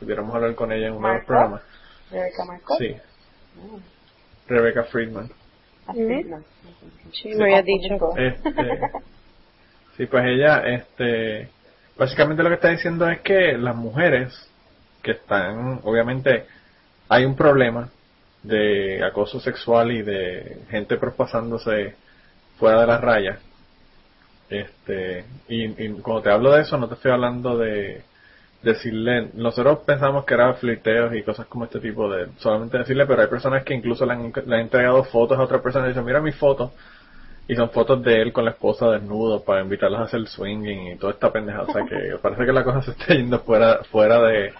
pudiéramos hablar con ella en un nuevo programa. Rebeca Sí. Mm. Rebeca Friedman. Sí, me había dicho. Este, sí, pues ella, este, básicamente lo que está diciendo es que las mujeres que están, obviamente, hay un problema de acoso sexual y de gente prospasándose fuera de las rayas. Este, y, y cuando te hablo de eso, no te estoy hablando de, decirle, nosotros pensamos que era flirteos y cosas como este tipo de solamente decirle, pero hay personas que incluso le han, le han entregado fotos a otra persona y dicen, mira mi foto, y son fotos de él con la esposa desnudo para invitarlos a hacer swinging y toda esta pendejada, o sea que parece que la cosa se está yendo fuera, fuera de,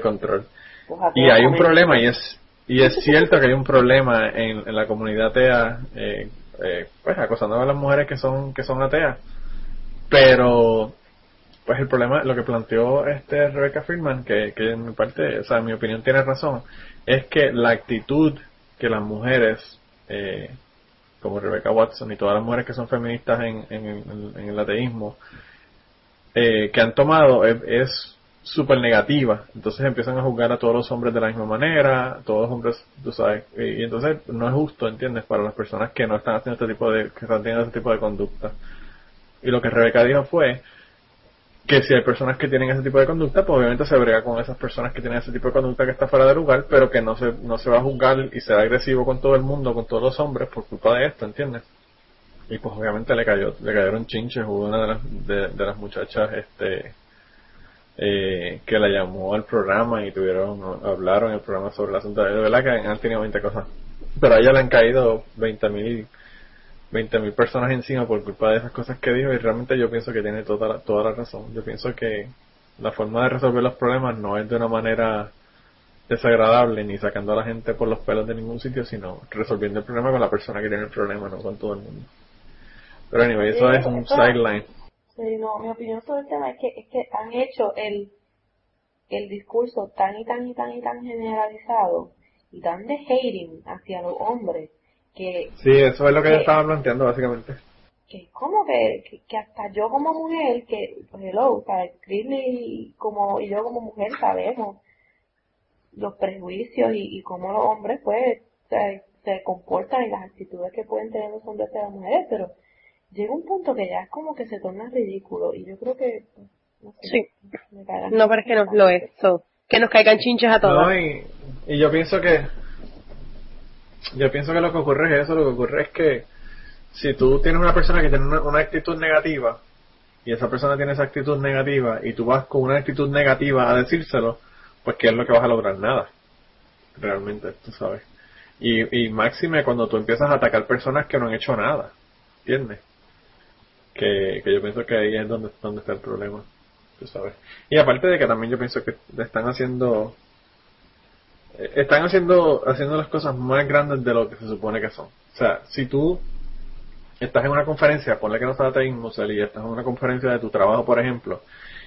control. Pues y hay un problema y es, y es cierto que hay un problema en, en la comunidad atea, eh, eh, pues acosando a las mujeres que son, que son ateas, pero pues el problema, lo que planteó este Rebecca Friedman, que, que en mi parte, o sea, en mi opinión tiene razón, es que la actitud que las mujeres, eh, como Rebecca Watson y todas las mujeres que son feministas en, en, el ateísmo, eh, que han tomado es súper negativa. Entonces empiezan a juzgar a todos los hombres de la misma manera, todos los hombres, tú sabes, y, entonces no es justo, ¿entiendes? Para las personas que no están haciendo este tipo de, que están teniendo este tipo de conducta. Y lo que Rebeca dijo fue, que si hay personas que tienen ese tipo de conducta, pues obviamente se brega con esas personas que tienen ese tipo de conducta que está fuera de lugar, pero que no se, no se va a juzgar y será agresivo con todo el mundo, con todos los hombres, por culpa de esto, ¿entiendes? Y pues obviamente le cayó, le cayeron chinches, hubo una de las, de, las muchachas, este, eh, que la llamó al programa y tuvieron, hablaron en el programa sobre el asunto de verdad que han tenido 20 cosas. Pero a ella le han caído 20 mil 20.000 personas encima por culpa de esas cosas que dijo y realmente yo pienso que tiene toda, toda la razón. Yo pienso que la forma de resolver los problemas no es de una manera desagradable ni sacando a la gente por los pelos de ningún sitio, sino resolviendo el problema con la persona que tiene el problema, no con todo el mundo. Pero anyway, eso es un sideline. Sí, no, mi opinión sobre el tema es que, es que han hecho el, el discurso tan y tan y tan y tan generalizado y tan de hating hacia los hombres que... Sí, eso es lo que, yo estaba planteando básicamente. Que como que, que, hasta yo como mujer, que, pues hello, o sea, y, como, y yo como mujer sabemos los prejuicios y, y cómo los hombres pues se, se comportan y las actitudes que pueden tener los hombres hacia las mujeres, pero llega un punto que ya es como que se torna ridículo y yo creo que no sé, sí. no pero es que no lo es que nos caigan chinches a todos no, y, y yo pienso que yo pienso que lo que ocurre es eso, lo que ocurre es que si tú tienes una persona que tiene una, actitud negativa y esa persona tiene esa actitud negativa y tú vas con una actitud negativa a decírselo, pues ¿qué es lo que vas a lograr? Nada. Realmente, tú sabes. Y, y máxime cuando tú empiezas a atacar personas que no han hecho nada. ¿Entiendes? Que, que yo pienso que ahí es donde, donde está el problema. Tú sabes. Y aparte de que también yo pienso que están haciendo están haciendo, haciendo las cosas más grandes de lo que se supone que son. O sea, si tú estás en una conferencia, ponle que no ahí mismo, y estás en una conferencia de tu trabajo, por ejemplo,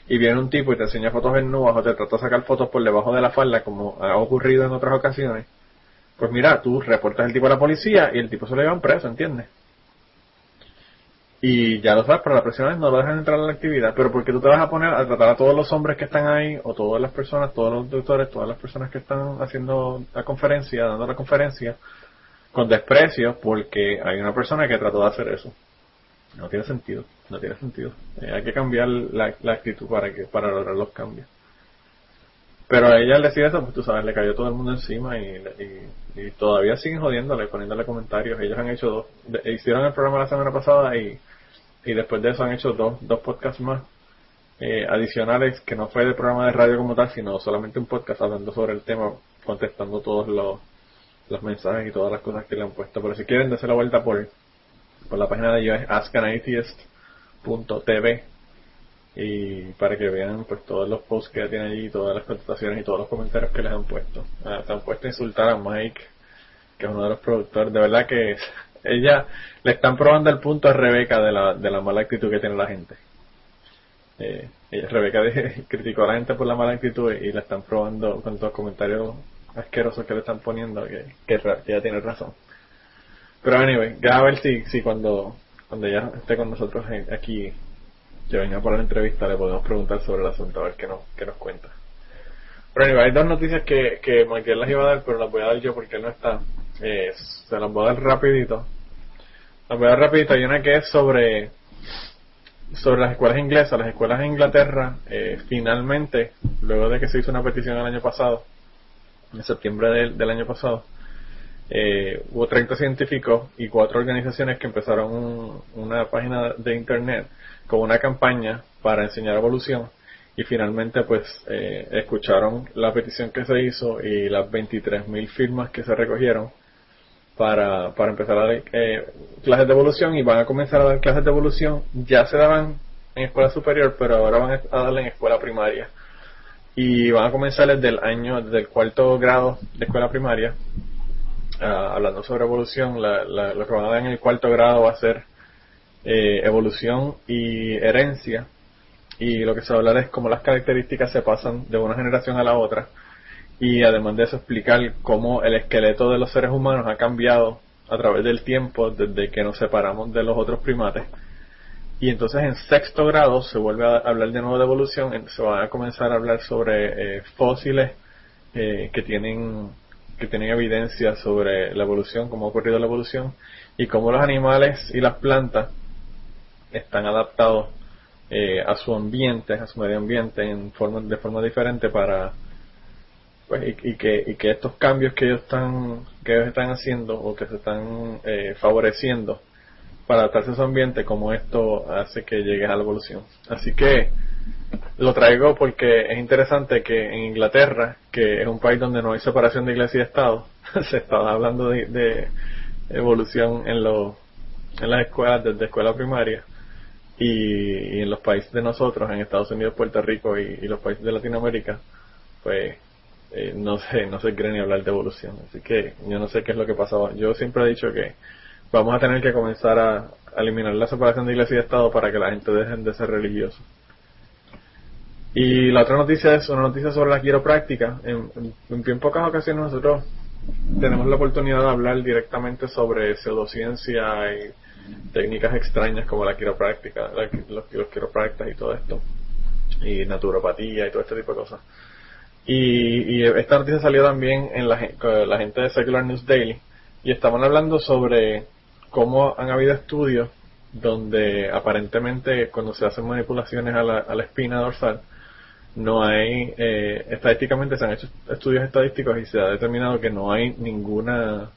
y viene un tipo y te enseña fotos en nubes o te trata de sacar fotos por debajo de la falda, como ha ocurrido en otras ocasiones, pues mira, tú reportas el tipo a la policía y el tipo se lo llevan preso, ¿entiendes? Y ya lo sabes, pero la próxima vez no lo dejan entrar a la actividad. Pero porque tú te vas a poner a tratar a todos los hombres que están ahí, o todas las personas, todos los doctores, todas las personas que están haciendo la conferencia, dando la conferencia, con desprecio, porque hay una persona que trató de hacer eso. No tiene sentido, no tiene sentido. Eh, hay que cambiar la, actitud para que para lograr los cambios. Pero a ella al decir eso, pues tú sabes, le cayó todo el mundo encima y, y, todavía siguen jodiéndole, poniéndole comentarios. Ellos han hecho dos, hicieron el programa la semana pasada y, y después de eso han hecho dos, dos podcasts más eh, adicionales que no fue de programa de radio como tal, sino solamente un podcast hablando sobre el tema, contestando todos los, los mensajes y todas las cosas que le han puesto. Pero si quieren, darse la vuelta por, por la página de ellos, es askanatheist.tv y para que vean pues todos los posts que tiene allí, todas las contestaciones y todos los comentarios que les han puesto. Ah, se han puesto a insultar a Mike, que es uno de los productores. De verdad que ella le están probando el punto a Rebeca de la, de la mala actitud que tiene la gente. Eh, Rebeca criticó a la gente por la mala actitud y le están probando con los comentarios asquerosos que le están poniendo que, que, ella tiene razón. Pero anyway, a ver si, si cuando, cuando ella esté con nosotros aquí que venga por la entrevista le podemos preguntar sobre el asunto, a ver qué nos, qué nos cuenta. Pero hay dos noticias que, que Michael las iba a dar, pero las voy a dar yo porque él no está. Eh, se las voy a dar rapidito. Las voy a rapidito. Hay una que es sobre sobre las escuelas inglesas. Las escuelas en Inglaterra, eh, finalmente, luego de que se hizo una petición el año pasado, en septiembre del, del año pasado, eh, hubo 30 científicos y cuatro organizaciones que empezaron una página de internet con una campaña para enseñar evolución y finalmente pues eh, escucharon la petición que se hizo y las 23.000 firmas que se recogieron para, para empezar a dar eh, clases de evolución y van a comenzar a dar clases de evolución ya se daban en escuela superior pero ahora van a darle en escuela primaria y van a comenzar desde el año desde el cuarto grado de escuela primaria ah, hablando sobre evolución lo que van a dar en el cuarto grado va a ser eh, evolución y herencia. Y lo que se va a hablar es cómo las características se pasan de una generación a la otra. Y además de eso explicar cómo el esqueleto de los seres humanos ha cambiado a través del tiempo desde que nos separamos de los otros primates. Y entonces en sexto grado se vuelve a hablar de nuevo de evolución, se va a comenzar a hablar sobre eh, fósiles eh, que tienen que tienen evidencia sobre la evolución, cómo ha ocurrido la evolución y cómo los animales y las plantas están adaptados eh, a su ambiente, a su medio ambiente en forma, de forma diferente para pues, y, que, y que estos cambios que ellos están que ellos están haciendo o que se están eh, favoreciendo para adaptarse a su ambiente como esto hace que llegue a la evolución. Así que lo traigo porque es interesante que en Inglaterra que es un país donde no hay separación de iglesia y estado se estaba hablando de, evolución en los en las escuelas desde escuela primaria y, en los países de nosotros, en Estados Unidos, Puerto Rico y, los países de Latinoamérica, pues eh, no sé, no se cree ni hablar de evolución. Así que yo no sé qué es lo que pasaba. Yo siempre he dicho que vamos a tener que comenzar a, eliminar la separación de iglesia y Estado para que la gente dejen de ser religiosos. Y la otra noticia es una noticia sobre la quiropráctica. En, en bien pocas ocasiones nosotros tenemos la oportunidad de hablar directamente sobre pseudociencia y técnicas extrañas como la quiropráctica, los, los quiroprácticas y todo esto, y naturopatía y todo este tipo de cosas. Y, y esta noticia salió también en la, gente de Secular News Daily, y estaban hablando sobre cómo han habido estudios donde aparentemente cuando se hacen manipulaciones a la, a la espina dorsal, no hay, eh, estadísticamente se han hecho estudios estadísticos y se ha determinado que no hay ninguna,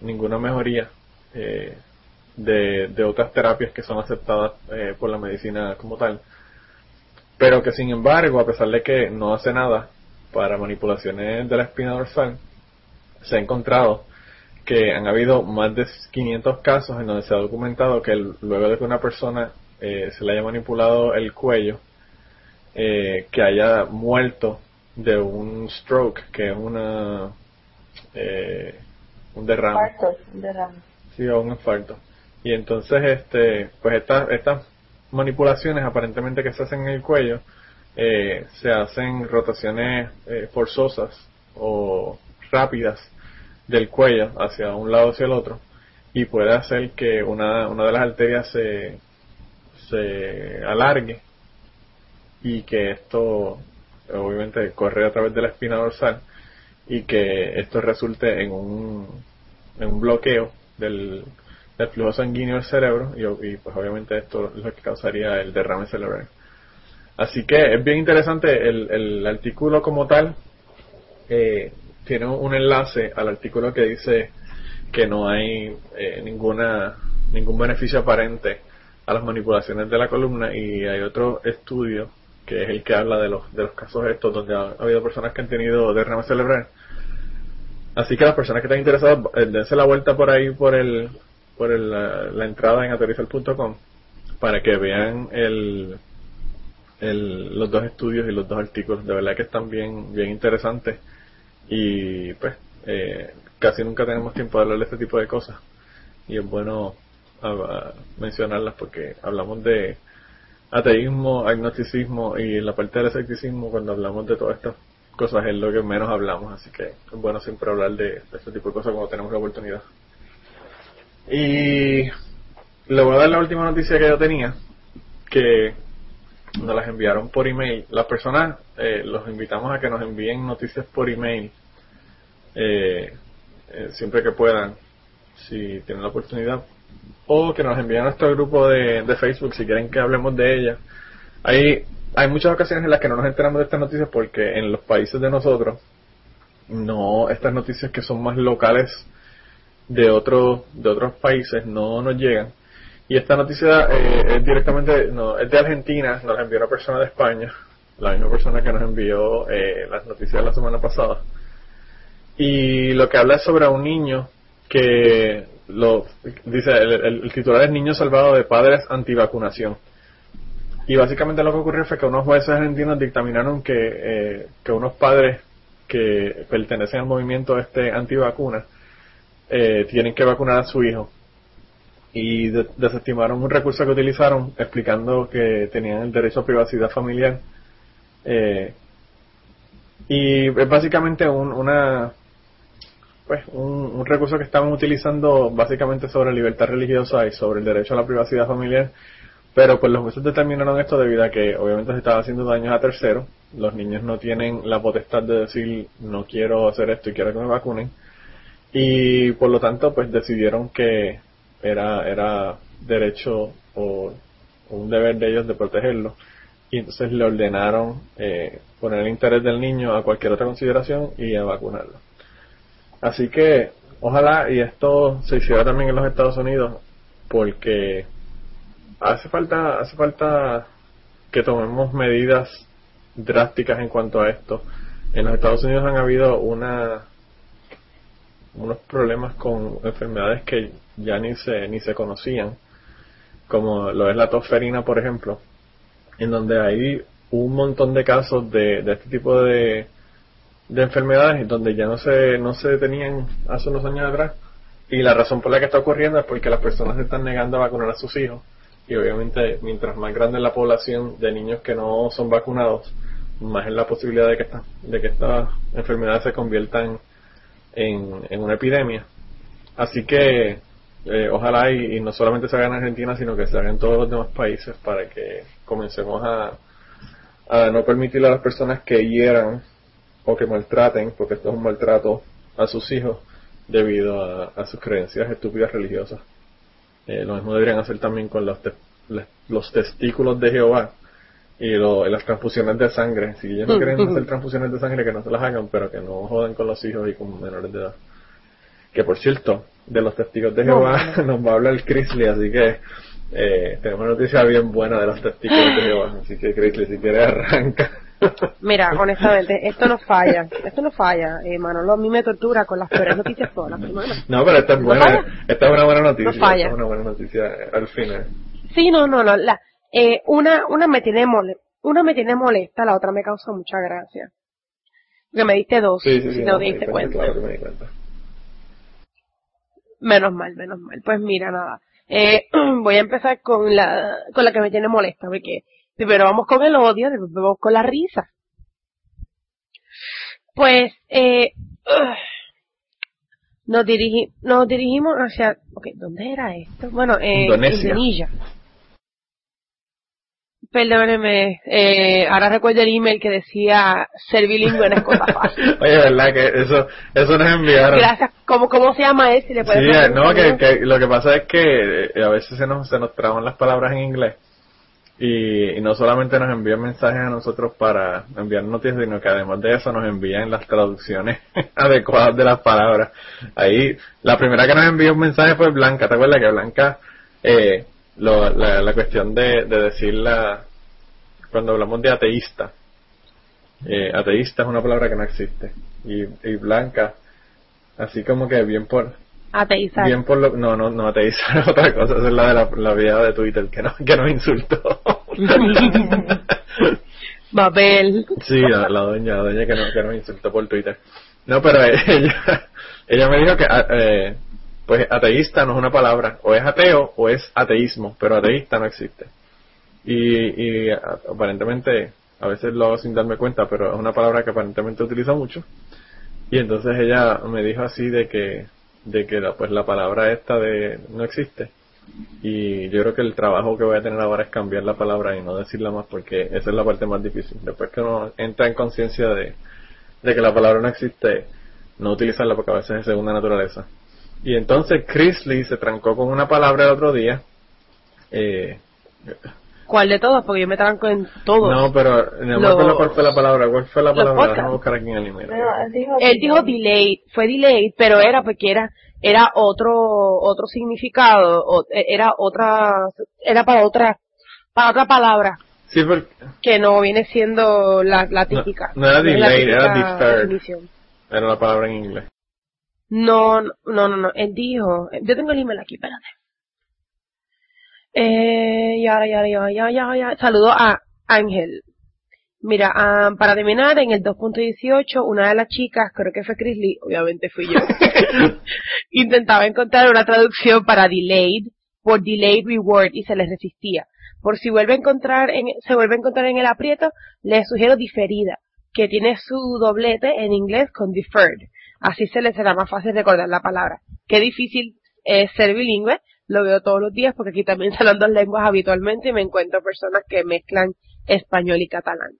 ninguna mejoría eh, de, de otras terapias que son aceptadas eh, por la medicina como tal. Pero que sin embargo, a pesar de que no hace nada para manipulaciones de la espina dorsal, se ha encontrado que han habido más de 500 casos en donde se ha documentado que luego de que una persona eh, se le haya manipulado el cuello, eh, que haya muerto de un stroke, que es una eh, un derrame. un derrame. Sí, o un infarto Y entonces, este, pues estas, estas manipulaciones aparentemente que se hacen en el cuello, eh, se hacen rotaciones eh, forzosas o rápidas del cuello hacia un lado hacia el otro y puede hacer que una, una de las arterias se, se alargue y que esto obviamente corre a través de la espina dorsal y que esto resulte en un, en un bloqueo del, del flujo sanguíneo del cerebro y, pues obviamente esto es lo que causaría el derrame cerebral. Así que es bien interesante el, el artículo como tal. Eh, tiene un enlace al artículo que dice que no hay eh, ninguna ningún beneficio aparente a las manipulaciones de la columna y hay otro estudio que es el que habla de los de los casos estos donde ha, habido personas que han tenido derrame cerebral así que las personas que están interesadas eh, dense la vuelta por ahí por el por el, la, entrada en aterrizar.com para que vean el, los dos estudios y los dos artículos. De verdad que están bien bien interesantes. Y pues eh, casi nunca tenemos tiempo de hablar de este tipo de cosas. Y es bueno mencionarlas porque hablamos de ateísmo, agnosticismo y la parte del escepticismo cuando hablamos de todas estas cosas es lo que menos hablamos, así que es bueno siempre hablar de, este tipo de cosas cuando tenemos la oportunidad. Y le voy a dar la última noticia que yo tenía, que nos las enviaron por email. Las personas eh, los invitamos a que nos envíen noticias por email eh, eh, siempre que puedan, si tienen la oportunidad, o que nos envíen a nuestro grupo de, Facebook si quieren que hablemos de ella. Hay, hay muchas ocasiones en las que no nos enteramos de estas noticias porque en los países de nosotros, no, estas noticias que son más locales de otros, de otros países no nos llegan. Y esta noticia eh, es directamente, no, es de Argentina, nos la envió una persona de España, la misma persona que nos envió eh, las noticias la semana pasada. Y lo que habla es sobre un niño que lo dice el, titular es Niño salvado de padres antivacunación. Y básicamente lo que ocurrió fue que unos jueces argentinos dictaminaron que, eh, que unos padres que pertenecen al movimiento este antivacuna eh, tienen que vacunar a su hijo. Y desestimaron un recurso que utilizaron explicando que tenían el derecho a privacidad familiar. Eh, y es básicamente un, una, pues un, recurso que estaban utilizando básicamente sobre libertad religiosa y sobre el derecho a la privacidad familiar, pero pues los jueces determinaron esto debido a que obviamente se estaba haciendo daños a terceros, los niños no tienen la potestad de decir no quiero hacer esto y quiero que me vacunen, y por lo tanto pues decidieron que era, era derecho o un deber de ellos de protegerlo y entonces le ordenaron eh, poner el interés del niño a cualquier otra consideración y a vacunarlo. Así que ojalá y esto se hiciera también en los Estados Unidos porque hace falta hace falta que tomemos medidas drásticas en cuanto a esto. En los Estados Unidos han habido una unos problemas con enfermedades que ya ni se ni se conocían, como lo es la tosferina, por ejemplo, en donde hay un montón de casos de, de este tipo de de enfermedades donde ya no se, no se detenían hace unos años atrás. Y la razón por la que está ocurriendo es porque las personas están negando a vacunar a sus hijos. Y obviamente, mientras más grande es la población de niños que no son vacunados, más es la posibilidad de que, esta, de que estas enfermedades se conviertan en, una epidemia. Así que eh, ojalá y, no solamente se haga en Argentina, sino que se haga en todos los demás países para que comencemos a, a no permitirle a las personas que hieran o que maltraten, porque esto es un maltrato a sus hijos debido a, sus creencias estúpidas religiosas. Eh, lo mismo deberían hacer también con los, los testículos de Jehová y las transfusiones de sangre. Si ellos no quieren hacer transfusiones de sangre, que no se las hagan, pero que no jodan con los hijos y con menores de edad. Que por cierto, de los testigos de Jehová nos va a hablar el Chrisley, así que eh, tenemos una noticia bien buena de los testigos de Jehová. Así que Chrisley, si quieres arranca. Mira, honestamente, esto no falla. Esto no falla. Eh, Manolo a mí me tortura con las peores noticias todas las semanas. No, pero esta es buena. esta es una buena noticia. No falla. Esta es una buena noticia al final. Sí, no, no, no. La, eh, una, una me tiene mole, una me tiene molesta, la otra me causa mucha gracia. Porque me diste dos, sí, sí, sí, si no, te diste cuenta. Claro que me di cuenta. Menos mal, menos mal. Pues mira, nada. Eh, voy a empezar con la, con la que me tiene molesta, porque primero vamos con el odio, después vamos con la risa. Pues, eh, nos, dirigi, nos dirigimos hacia, ok, ¿dónde era esto? Bueno, Indonesia. Indonesia. Perdóneme, eh, ahora recuerdo el email que decía ser bilingüe no es cosa fácil. Oye, ¿verdad? Que eso, eso nos enviaron. Gracias. ¿Cómo, cómo se llama él? Si le puedes Sí, no, que lo que pasa es que eh, a veces se nos, se nos traban las palabras en inglés y, y no solamente nos envían mensajes a nosotros para enviar noticias, sino que además de eso nos envían las traducciones adecuadas de las palabras. Ahí, la primera que nos envió un mensaje fue Blanca, ¿te acuerdas que Blanca, eh, lo, la, la cuestión de, de decir la, cuando hablamos de ateísta, eh, ateísta es una palabra que no existe y, y Blanca, así como que bien por, Ateizar. Bien por lo, no, no, no, ateizar es otra cosa, esa es la de la, la video de Twitter que, no, que nos insultó. Babel. sí, la, la doña, la doña que, no, que nos insultó por Twitter. No, pero ella, ella me dijo que, ah, eh, pues ateísta no es una palabra, o es ateo o es ateísmo, pero ateísta no existe. Y, aparentemente, a veces lo hago sin darme cuenta, pero es una palabra que aparentemente utilizo mucho. Y entonces ella me dijo así de que, de que la, pues la palabra esta de no existe. Y yo creo que el trabajo que voy a tener ahora es cambiar la palabra y no decirla más porque esa es la parte más difícil. Después que uno entra en conciencia de, de que la palabra no existe, no utilizarla porque a veces es segunda naturaleza. Y entonces Chris Lee se trancó con una palabra el otro día. Eh, ¿Cuál de todos? Porque yo me tranco en todo. no, pero no me Los- acuerdo cuál fue la palabra. ¿Cuál fue la palabra? podcasts. Déjame buscar aquí en el email. No, él dijo, Él dijo delayed, fue delayed, pero era porque era, era otro, otro significado, o- era otra, era para otra, para otra palabra, Sí, porque que no viene siendo la, la típica. no era delayed, era típica deferred. definición. era la palabra en inglés. No, no, no, no, él dijo, yo tengo el email aquí, espérate. Eh, ya, ya, ya, ya, ya, ya, saludo a Ángel. Mira, ah, para terminar, en el 2.18, una de las chicas, creo que fue Chris Lee, obviamente fui yo, intentaba encontrar una traducción para delayed por delayed reward y se les resistía. Por si vuelve a encontrar en, se vuelve a encontrar en el aprieto, les sugiero diferida, que tiene su doblete en inglés con deferred. Así se les será más fácil recordar la palabra. Qué difícil es ser bilingüe, lo veo todos los días porque aquí también se hablan dos lenguas habitualmente y me encuentro personas que mezclan español y catalán.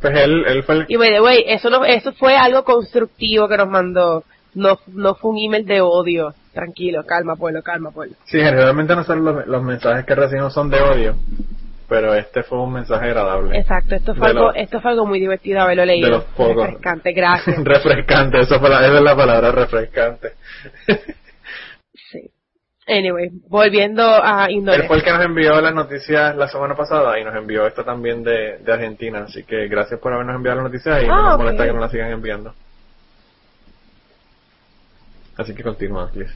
Pues él, él fue el Y by the way, eso no, eso fue algo constructivo que nos mandó. No, no fue un email de odio. Tranquilo, calma pueblo, calma pueblo. Sí, generalmente nosotros los, los mensajes que recibimos son de odio, pero este fue un mensaje agradable. Exacto, esto fue De algo, los- esto fue algo muy divertido haberlo leído. de los pocos. Refrescante, gracias. refrescante, eso fue la, esa es la palabra, refrescante. sí. Anyway, volviendo a Él Indonesia. fue el que nos envió las noticias la semana pasada y nos envió esto también de, de Argentina, así que gracias por habernos enviado las noticias y no Ah, nos molesta que nos las sigan enviando. Así que continúa, Liz.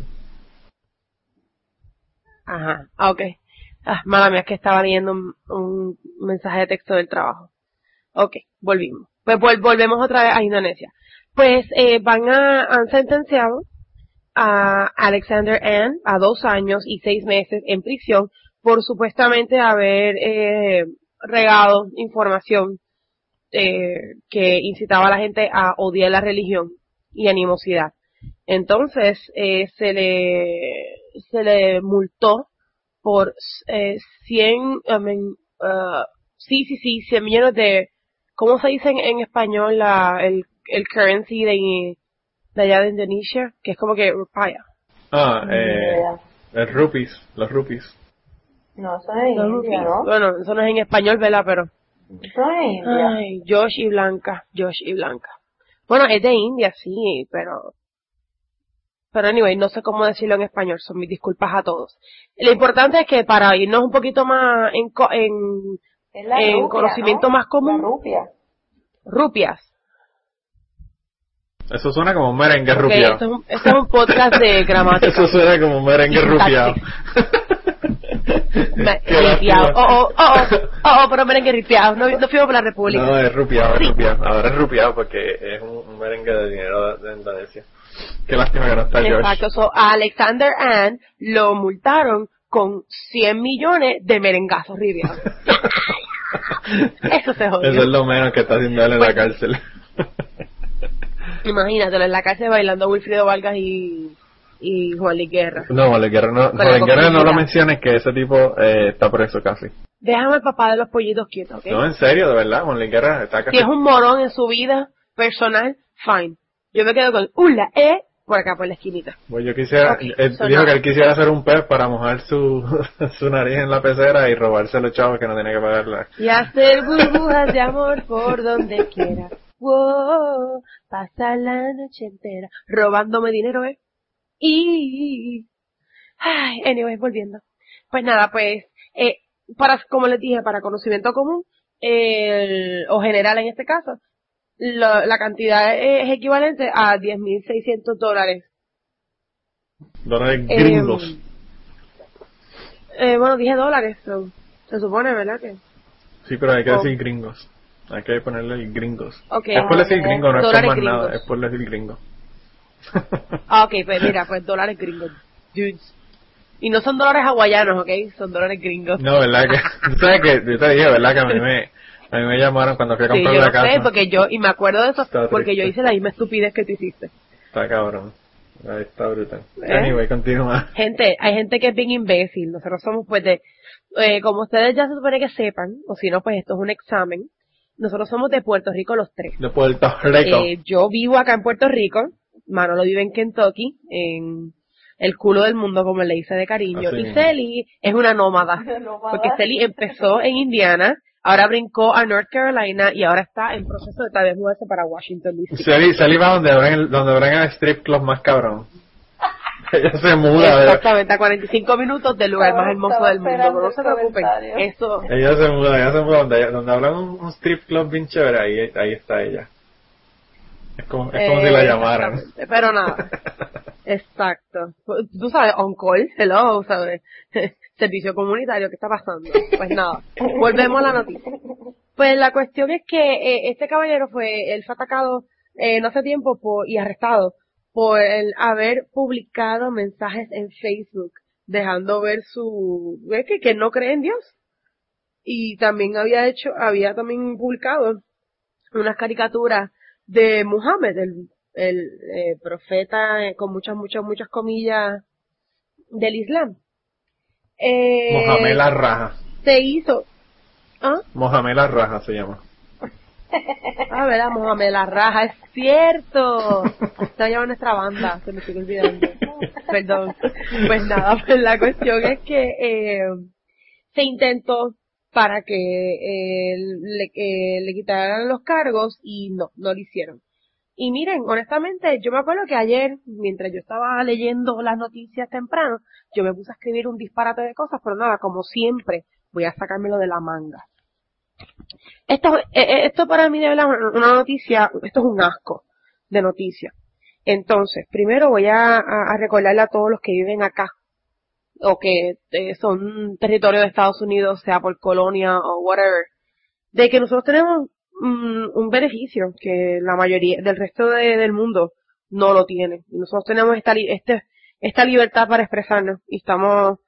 Ajá, ah, ok. Ah, mala mía, es que estaba leyendo un, un mensaje de texto del trabajo. Ok, volvimos. Pues vol- volvemos otra vez a Indonesia. Pues eh, van a, han sentenciado a Alexander Ann a dos años y seis meses en prisión por supuestamente haber eh, regado información eh, que incitaba a la gente a odiar la religión y animosidad. Entonces, eh, se le, se le multó por eh, 100, I mean, uh, sí, sí, sí, 100 millones de, ¿cómo se dice en, en español la, el, el currency de, de allá de Indonesia? Que es como que rupaya. Ah, eh, los rupees, los rupees. No, eso es en Los India, rupees. ¿no? Bueno, eso no es en español, ¿verdad? Pero, Eso es en India. ay, Josh y Blanca, Josh y Blanca. Bueno, es de India, sí, pero, pero anyway, no sé cómo decirlo en español, son mis disculpas a todos. Lo importante es que para irnos un poquito más en, co- en en rupia, conocimiento ¿no? más común. La rupia. rupias, Eso suena como un merengue Ok, rupiado. esto, es un, esto es un podcast de gramática. Eso suena como un merengue rupiado. Ripiado. Oh, oh, oh, oh, oh, oh, pero merengue ripiado. No, no fuimos por la República. No, es rupiado, es rupiado. Ahora es rupiado porque es un, merengue de dinero de, de Indonesia. Qué lástima que no está George. Exacto. So, a Alexander Ann lo multaron con 100 millones de merengazos ripiados. Eso se jodió. Eso es lo menos que está haciendo él en la cárcel. Imagínatelo en la cárcel bailando Wilfrido Vargas y, y Juan Luis Guerra. no, Juan Guerra no, Juan Guerra no lo menciones que ese tipo eh, está preso casi. Déjame al papá de los pollitos quietos, ¿ok? No, en serio, de verdad, Juan Guerra está casi... Si es un morón en su vida personal, fine. Yo me quedo con una E por acá, por la esquinita. Pues yo quisiera, él so dijo no. que él quisiera hacer un pez para mojar su, su nariz en la pecera y robarse los chavos que no tenía que pagarla. Y hacer burbujas de amor por donde quiera. Wow, pasa la noche entera robándome dinero, ¿eh? Y... Ay, anyway, volviendo. Pues nada, pues, eh, para, como les dije, para conocimiento común, el, o general en este caso, lo- la cantidad es equivalente a 10.600 dólares. Dólares Eh, gringos. Eh, bueno, dije dólares, so, se supone, ¿verdad? Que, Sí, pero hay que oh. decir gringos. Hay que ponerle el gringos. ok. es por decir gringo, no es por más gringos. nada, es por decir gringo. Ah, ok, pues mira, pues dólares gringos. Dudes. Y no son dólares hawaianos, ok, son dólares gringos. no, ¿verdad? que sabes que yo te dije, ¿verdad? Que a mí me, a mí me llamaron cuando fui a Sí, comprar yo la lo casa. sé, porque yo, y me acuerdo de eso, porque yo hice la misma estupidez que tú hiciste. Está cabrón. Ahí está brutal. ¿Eh? Anyway, continúa. Gente, hay gente que es bien imbécil. Nosotros somos, pues, de, eh, como ustedes ya se supone que sepan, o si no, pues esto es un examen. Nosotros somos de Puerto Rico los tres. De Puerto Rico. Eh, yo vivo acá en Puerto Rico, Manolo vive en Kentucky, en el culo del mundo, como le dice de cariño. Así y. Celi es una nómada, Nómada. porque Celi empezó en Indiana, ahora brincó a North Carolina y ahora está en proceso de tal vez mudarse para Washington DC. Salí, salí va donde abren el, donde abren el strip club más cabrón. Ella se muda. Exactamente, a 45 minutos del lugar más hermoso del mundo, no se preocupen, eso... Ella se muda, ella se muda donde, donde hablan un, un strip club bien chévere, ahí, ahí está ella. Es como, es como eh, si la llamaran. Pero nada. Exacto. Tú sabes, on call, hello, ¿sabes? Servicio comunitario, ¿qué está pasando? Pues nada, volvemos a la noticia. Pues la cuestión es que eh, este caballero fue, él fue atacado eh, no hace tiempo por, y arrestado por el haber publicado mensajes en Facebook, dejando ver su, ¿ves que, que no cree en Dios? Y también había hecho, había también publicado unas caricaturas de Muhammad, el, eh, profeta eh, con muchas, muchas, muchas comillas del Islam. Eh, Mohamed la Raja. se hizo, ¿ah? Mohamed la Raja se llama. Ah, verdad, Mohamed la raja, es cierto. Está llevando nuestra banda, se me estoy olvidando. Perdón. Pues nada, pues la cuestión es que eh, se intentó para que eh, le, eh, le quitaran los cargos y no, no lo hicieron. Y miren, honestamente, yo me acuerdo que ayer, mientras yo estaba leyendo las noticias temprano, yo me puse a escribir un disparate de cosas, pero nada, como siempre, voy a sacármelo de la manga. Esto, eh, eh, esto para mí de verdad una noticia, esto es un asco de noticia. Entonces, primero voy a recordarle a todos los que viven acá, o que eh, son territorio de Estados Unidos, sea por colonia o whatever, de que nosotros tenemos mm, un beneficio que la mayoría del resto de- del mundo no lo tiene. Y nosotros tenemos esta, este, esta libertad para expresarnos y estamos,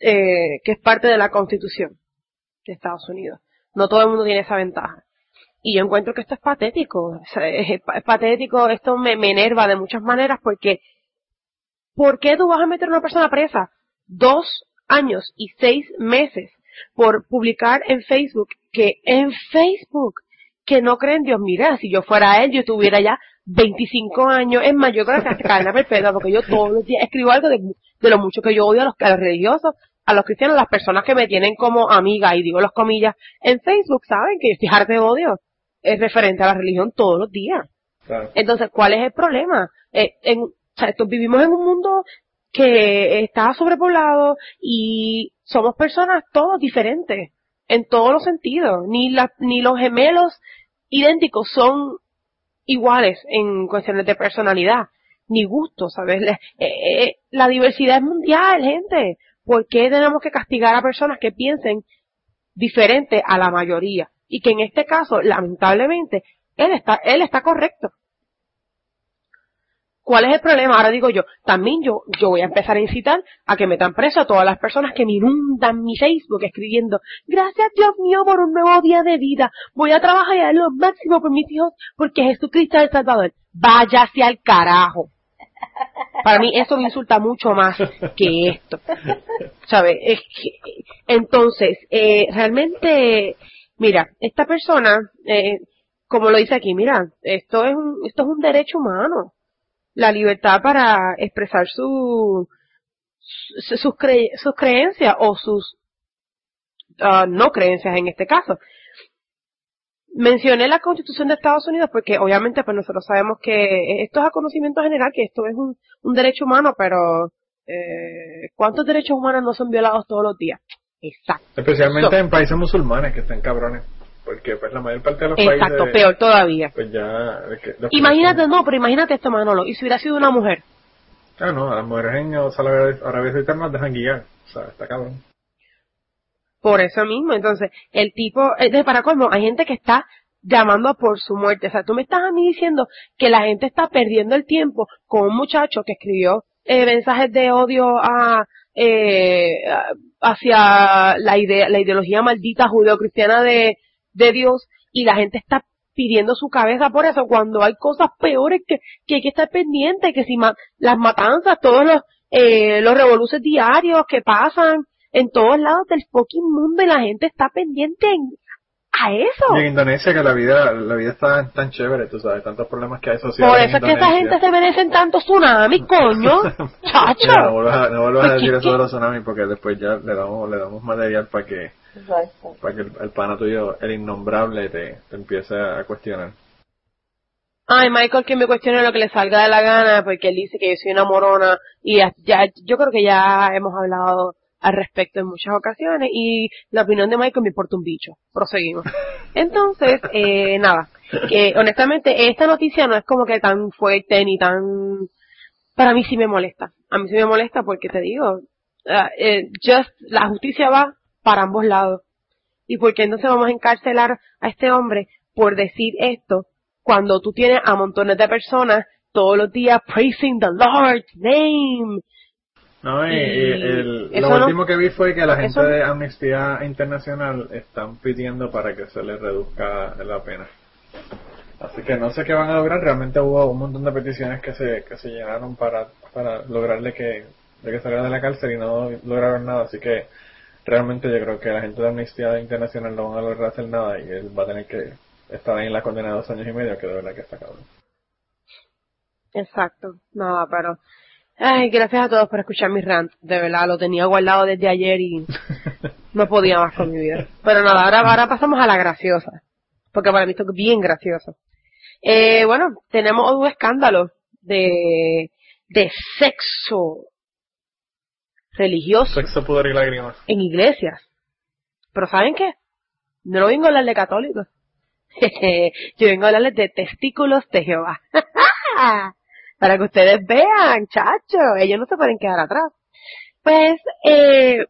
eh, que es parte de la constitución de Estados Unidos. No todo el mundo tiene esa ventaja. Y yo encuentro que esto es patético. Es patético, esto me, me enerva de muchas maneras porque ¿por qué tú vas a meter a una persona presa dos años y seis meses por publicar en Facebook que en Facebook que no creen Dios? Mira, si yo fuera él, yo tuviera ya 25 años. Es más, yo creo que hasta perpetua porque yo todos los días escribo algo de, de lo mucho que yo odio a los, a los religiosos, a los cristianos, a las personas que me tienen como amiga, y digo las comillas, en Facebook, ¿saben? Que yo estoy harta de odio. Es referente a la religión todos los días. Claro. Entonces, ¿cuál es el problema? Eh, en, o sea, esto- vivimos en un mundo que está sobrepoblado y somos personas todos diferentes en todos los sentidos. Ni, la, ni los gemelos idénticos son iguales en cuestiones de personalidad, ni gusto, ¿sabes? La, eh, eh, la diversidad es mundial, gente. ¿por qué tenemos que castigar a personas que piensen diferente a la mayoría? Y que en este caso, lamentablemente, él está, él está correcto. ¿Cuál es el problema? Ahora digo yo, también yo, yo voy a empezar a incitar a que metan preso a todas las personas que me inundan mi Facebook escribiendo, gracias Dios mío por un nuevo día de vida, voy a trabajar y dar lo máximo por mis hijos porque Jesucristo es el Salvador. Váyase al carajo. Para mí eso me insulta mucho más que esto. ¿Sabes? Es que, entonces, eh, realmente, mira, esta persona, eh, como lo dice aquí, mira, esto es un, esto es un derecho humano la libertad para expresar su, sus, sus creencias o sus uh, no creencias en este caso. Mencioné la Constitución de Estados Unidos porque obviamente pues nosotros sabemos que esto es a conocimiento general, que esto es un, un derecho humano, pero eh, ¿cuántos derechos humanos no son violados todos los días? Exacto. Especialmente en países musulmanes que están cabrones porque pues la mayor parte de los Exacto, peor todavía. Pues ya... imagínate, no, pero imagínate esto, Manolo, y si hubiera sido una mujer. Ah, no, a las mujeres en Arabia Saudita más dejan guiar, o sea, está cabrón. Por eso mismo, entonces, el tipo, de para colmo, hay gente que está llamando por su muerte. O sea, tú me estás a mí diciendo que la gente está perdiendo el tiempo con un muchacho que escribió eh, mensajes de odio a, eh, hacia la idea, la ideología maldita judeocristiana de, de Dios y la gente está pidiendo su cabeza por eso cuando hay cosas peores que, que hay que estar pendiente, que si las matanzas, todos los, eh, los revoluciones diarios que pasan en todos lados del fucking mundo y la gente está pendiente a eso. Y en Indonesia que la vida, la vida está tan chévere, tú sabes, tantos problemas que hay sociales. Por eso es que esa gente se merecen tanto tsunamis, coño. Chacho. no vuelvas a, pues decir eso de los tsunamis porque después ya le damos, le damos material para que para que el, pana tuyo, el innombrable, te, te empiece a cuestionar. Ay, Michael que me cuestione lo que le salga de la gana, porque él dice que yo soy una morona, y ya, yo creo que ya hemos hablado al respecto en muchas ocasiones, y la opinión de Michael me importa un bicho. Proseguimos. Entonces, eh, nada, que honestamente esta noticia no es como que tan fuerte ni tan... Para mí sí me molesta. A mí sí me molesta porque te digo, uh, eh, just, la justicia va para ambos lados. ¿Y por qué entonces vamos a encarcelar a este hombre por decir esto cuando tú tienes a montones de personas todos los días praising the Lord's name? No, y, lo último que vi fue que la gente de Amnistía Internacional están pidiendo para que se les reduzca la pena. Así que no sé qué van a lograr. Realmente hubo un montón de peticiones que se, que se llenaron para, para lograrle que, de que salga de la cárcel y no lograron nada. Así que realmente yo creo que la gente de Amnistía Internacional no van a lograr hacer nada y él va a tener que estar ahí en la condena dos años y medio, que de verdad que está cabrón. Exacto, nada, pero... Ay, gracias a todos por escuchar mi rant, de verdad, lo tenía guardado desde ayer y no podía más con mi vida. Pero nada, ahora, ahora pasamos a la graciosa, porque para mí esto es bien gracioso. Eh, bueno, tenemos un escándalo de, de sexo religioso. Sexo, pudor y lágrimas. En iglesias. Pero ¿saben qué? No lo vengo a hablar de católicos. Yo vengo a hablarles de testículos de Jehová. Para que ustedes vean, chacho, ellos no se pueden quedar atrás. Pues, eh,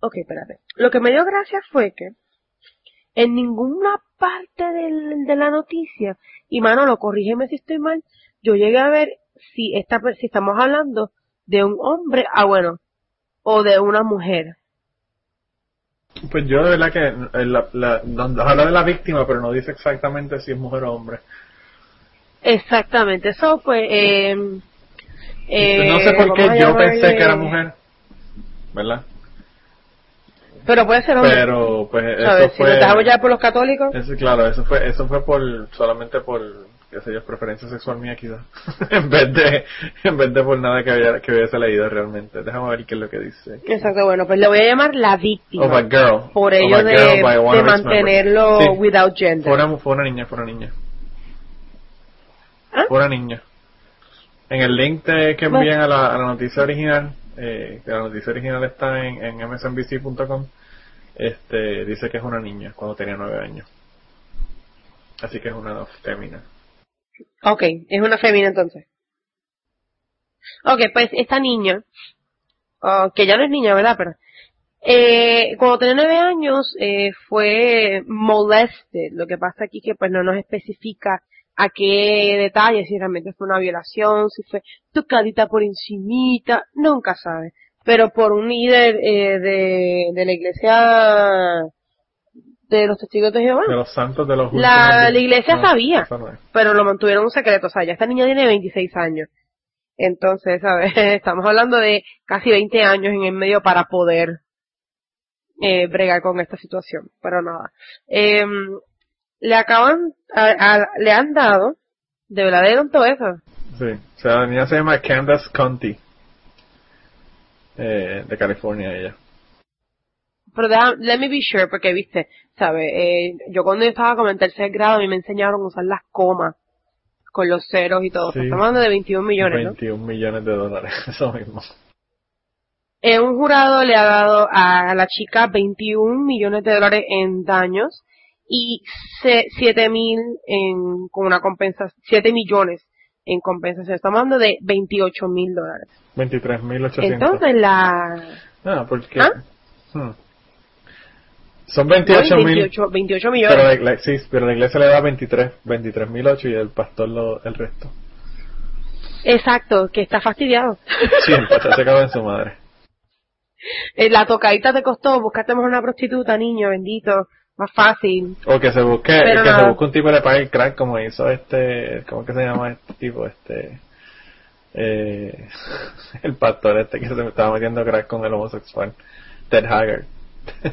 ok, espérate. Lo que me dio gracia fue que en ninguna parte de la noticia, y Manolo, corrígeme si estoy mal, yo llegué a ver si, esta, si estamos hablando de un hombre, ah bueno, o de una mujer. Pues yo de verdad que eh, la, la, habla de la víctima, pero no dice exactamente si es mujer o hombre. Exactamente, eso fue... Eh, no sé por qué yo pensé que era mujer, ¿verdad? Pero puede ser hombre. Pero pues eso fue... Si nos ya por los católicos. Eso, claro, eso fue, eso fue por solamente por qué sé yo, preferencia sexual mía quizás, en vez de, en vez de por nada que, había, que hubiese leído realmente. Déjame ver qué es lo que dice. Exacto, bueno, pues le voy a llamar la víctima. Of a girl. Por ello de, de mantenerlo without gender. Fue una, fue una niña, fue una niña. Fue una niña. En el link que envían a la, a la noticia original, eh, que la noticia original está en, en msnbc.com, este, dice que es una niña cuando tenía nueve años. Así que es una fémina. Ok, es una femina entonces. Ok, pues esta niña ah, que ya no es niña, ¿verdad? Pero eh, cuando tenía nueve años eh, fue molested. Lo que pasa aquí que pues no nos especifica a qué detalle, si realmente fue una violación, si fue tocadita por encimita, nunca sabe. Pero por un líder eh, de, de la iglesia de los testigos de Jehová. De los santos de los La, la iglesia No, sabía, no pero lo mantuvieron un secreto. O sea, ya esta niña tiene 26 años. Entonces, ¿sabes? Estamos hablando de casi 20 años en el medio para poder eh, bregar con esta situación. Pero nada. Eh, le acaban, a- a- le han dado, de verdad dieron todo eso. Sí, o sea, la niña se llama Candace Conti. Eh, de California ella. Pero deja, let me be sure, porque viste, ¿sabes? Eh, yo cuando yo estaba como en tercer grado, a mí me enseñaron a usar las comas con los ceros y todo. Sí. Estamos hablando de 21 millones, ¿no? 21 millones de dólares, eso mismo. Eh, un jurado le ha dado a la chica 21 millones de dólares en daños y se- 7 mil en, con una compensación, 7 millones en compensación. Estamos hablando de 28 mil dólares. 23.800. Entonces la, Ah, porque... ¿Ah? Hmm. Son 28 mil. 28, 28 millones. Pero la, iglesia- sí, pero la iglesia le da 23, 23.008 y el pastor lo, el resto. Exacto, que está fastidiado. Sí, el pastor se cago en su madre. Eh, la tocadita te costó, buscaste mejor una prostituta, niño, bendito, más fácil. O que se busque, Pero que se busque un tipo que le pague el crack como hizo este, ¿cómo que se llama este tipo? Este, eh, el pastor este que se me estaba metiendo crack con el homosexual, Ted Haggard.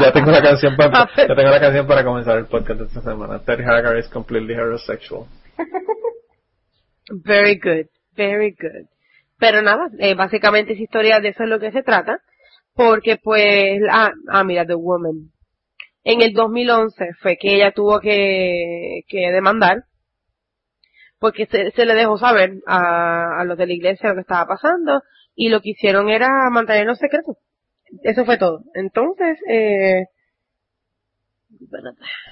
ya tengo la canción para, ya tengo la canción para comenzar el podcast de esta semana. Ted Haggard is completely heterosexual. Very good, very good. Pero nada, eh, básicamente esa historia de eso es lo que se trata, porque pues, ah, ah, mira, The Woman. En el 2011 fue que ella tuvo que, que demandar, porque se, se le dejó saber a, a los de la iglesia lo que estaba pasando, y lo que hicieron era mantenerlo secreto. Eso fue todo. Entonces, eh.